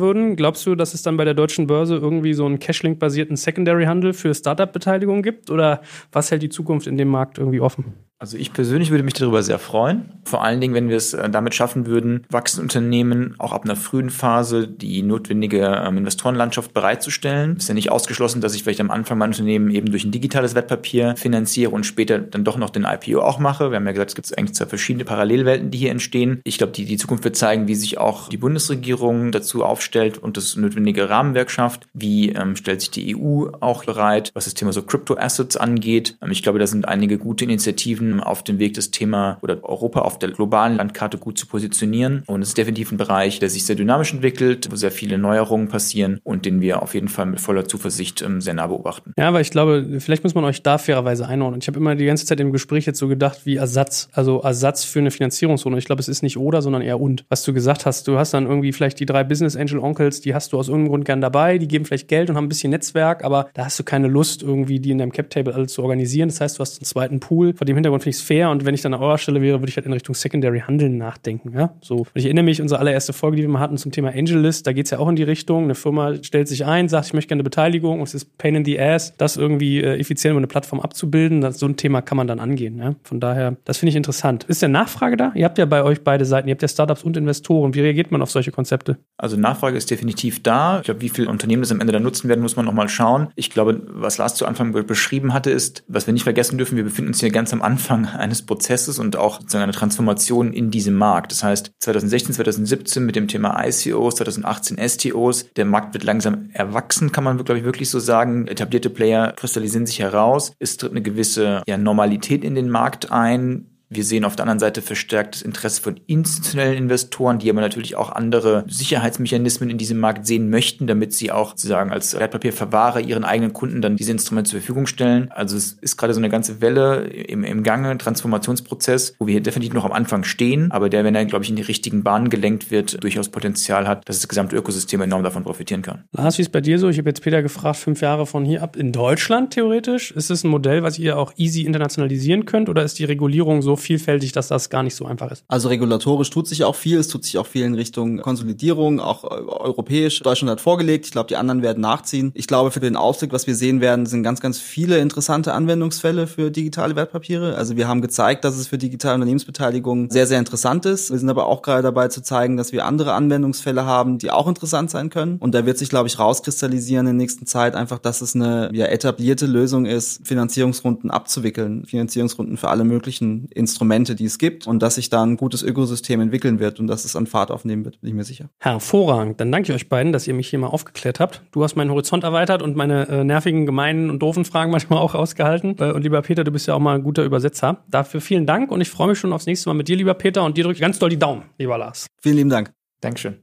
würden, glaubst du, dass es dann bei der deutschen Börse irgendwie so einen Cashlink-basierten Secondary-Handel für Startup-Beteiligung gibt? Oder was hält die Zukunft in dem Markt irgendwie offen? Also ich persönlich würde mich darüber sehr freuen. Vor allen Dingen, wenn wir es äh, damit schaffen würden, wachsende Unternehmen auch ab einer frühen Phase die notwendige ähm, Investorenlandschaft bereitzustellen. Ist ja nicht ausgeschlossen, dass ich vielleicht am Anfang mein Unternehmen eben durch ein digitales Wertpapier finanziere und später dann doch noch den IPO auch mache. Wir haben ja gesagt, es gibt eigentlich zwei verschiedene Parallelwelten, die hier entstehen. Ich glaube, die, die Zukunft wird zeigen, wie sich auch die Bundesregierung dazu aufstellt und das notwendige Rahmenwerk schafft. Wie ähm, stellt sich die EU auch bereit, was das Thema so Crypto Assets angeht. Ähm, ich glaube, da sind einige gute Initiativen auf dem Weg, das Thema oder Europa auf der globalen Landkarte gut zu positionieren. Und es ist definitiv ein Bereich, der sich sehr dynamisch entwickelt, wo sehr viele Neuerungen passieren und den wir auf jeden Fall mit voller Zuversicht ähm, sehr nah beobachten. Ja, aber ich glaube, vielleicht muss man euch da fairerweise einordnen. Ich habe immer die ganze Zeit im Gespräch jetzt so gedacht wie Ersatz, also Ersatz für eine Finanzierungsrunde. Ich glaube, es ist nicht oder, sondern eher und. Was du gesagt hast, du hast dann irgendwie vielleicht die drei Business Angel Onkels, die hast du aus irgendeinem Grund gern dabei, die geben vielleicht Geld und haben ein bisschen Netzwerk, aber da hast du keine Lust, irgendwie die in deinem Cap Table alles zu organisieren. Das heißt, du hast einen zweiten Pool. Vor dem Hintergrund finde ich es fair und wenn ich dann an eurer Stelle wäre, würde ich halt in Richtung Secondary Handeln nachdenken. Ja? So. Und ich erinnere mich, unsere allererste Folge, die wir mal hatten zum Thema AngelList, da geht es ja auch in die Richtung. Eine Firma stellt sich ein, sagt, ich möchte gerne eine Beteiligung und es ist Pain in the Ass, das irgendwie äh, effizient über eine Plattform abzubilden. Das, so ein Thema kann man dann angehen. Ja? Von daher, das finde ich interessant. Ist der Nachfrage da? Ihr habt ja bei euch beide Seiten, ihr habt ja Startups und Investoren. Wie reagiert man auf solche Konzepte? Also Nachfrage ist definitiv da. Ich glaube, wie viele Unternehmen das am Ende dann nutzen werden, muss man nochmal schauen. Ich glaube, was Lars zu Anfang beschrieben hatte, ist, was wir nicht vergessen dürfen, wir befinden uns hier ganz am Anfang Anfang eines Prozesses und auch sozusagen eine Transformation in diesem Markt. Das heißt, 2016, 2017 mit dem Thema ICOs, 2018 STOs, der Markt wird langsam erwachsen, kann man glaube ich wirklich so sagen. Etablierte Player kristallisieren sich heraus. Es tritt eine gewisse ja, Normalität in den Markt ein wir sehen auf der anderen Seite verstärktes Interesse von institutionellen Investoren, die aber natürlich auch andere Sicherheitsmechanismen in diesem Markt sehen möchten, damit sie auch sozusagen als Wertpapierverwahrer ihren eigenen Kunden dann diese Instrumente zur Verfügung stellen. Also es ist gerade so eine ganze Welle im, im Gange, Transformationsprozess, wo wir definitiv noch am Anfang stehen, aber der, wenn er, glaube ich, in die richtigen Bahnen gelenkt wird, durchaus Potenzial hat, dass das gesamte Ökosystem enorm davon profitieren kann. Lars, wie ist bei dir so? Ich habe jetzt Peter gefragt, fünf Jahre von hier ab in Deutschland theoretisch. Ist es ein Modell, was ihr auch easy internationalisieren könnt oder ist die Regulierung so vielfältig, dass das gar nicht so einfach ist. Also regulatorisch tut sich auch viel. Es tut sich auch viel in Richtung Konsolidierung, auch äh, europäisch. Deutschland hat vorgelegt. Ich glaube, die anderen werden nachziehen. Ich glaube, für den Ausblick, was wir sehen werden, sind ganz, ganz viele interessante Anwendungsfälle für digitale Wertpapiere. Also wir haben gezeigt, dass es für digitale Unternehmensbeteiligung sehr, sehr interessant ist. Wir sind aber auch gerade dabei zu zeigen, dass wir andere Anwendungsfälle haben, die auch interessant sein können. Und da wird sich, glaube ich, rauskristallisieren in der nächsten Zeit einfach, dass es eine ja, etablierte Lösung ist, Finanzierungsrunden abzuwickeln, Finanzierungsrunden für alle möglichen Instrumente, die es gibt und dass sich da ein gutes Ökosystem entwickeln wird und dass es an Fahrt aufnehmen wird, bin ich mir sicher. Hervorragend. Dann danke ich euch beiden, dass ihr mich hier mal aufgeklärt habt. Du hast meinen Horizont erweitert und meine äh, nervigen, gemeinen und doofen Fragen manchmal auch ausgehalten. Äh, und lieber Peter, du bist ja auch mal ein guter Übersetzer. Dafür vielen Dank und ich freue mich schon aufs nächste Mal mit dir, lieber Peter, und dir drücke ich ganz doll die Daumen, lieber Lars. Vielen lieben Dank. Dankeschön.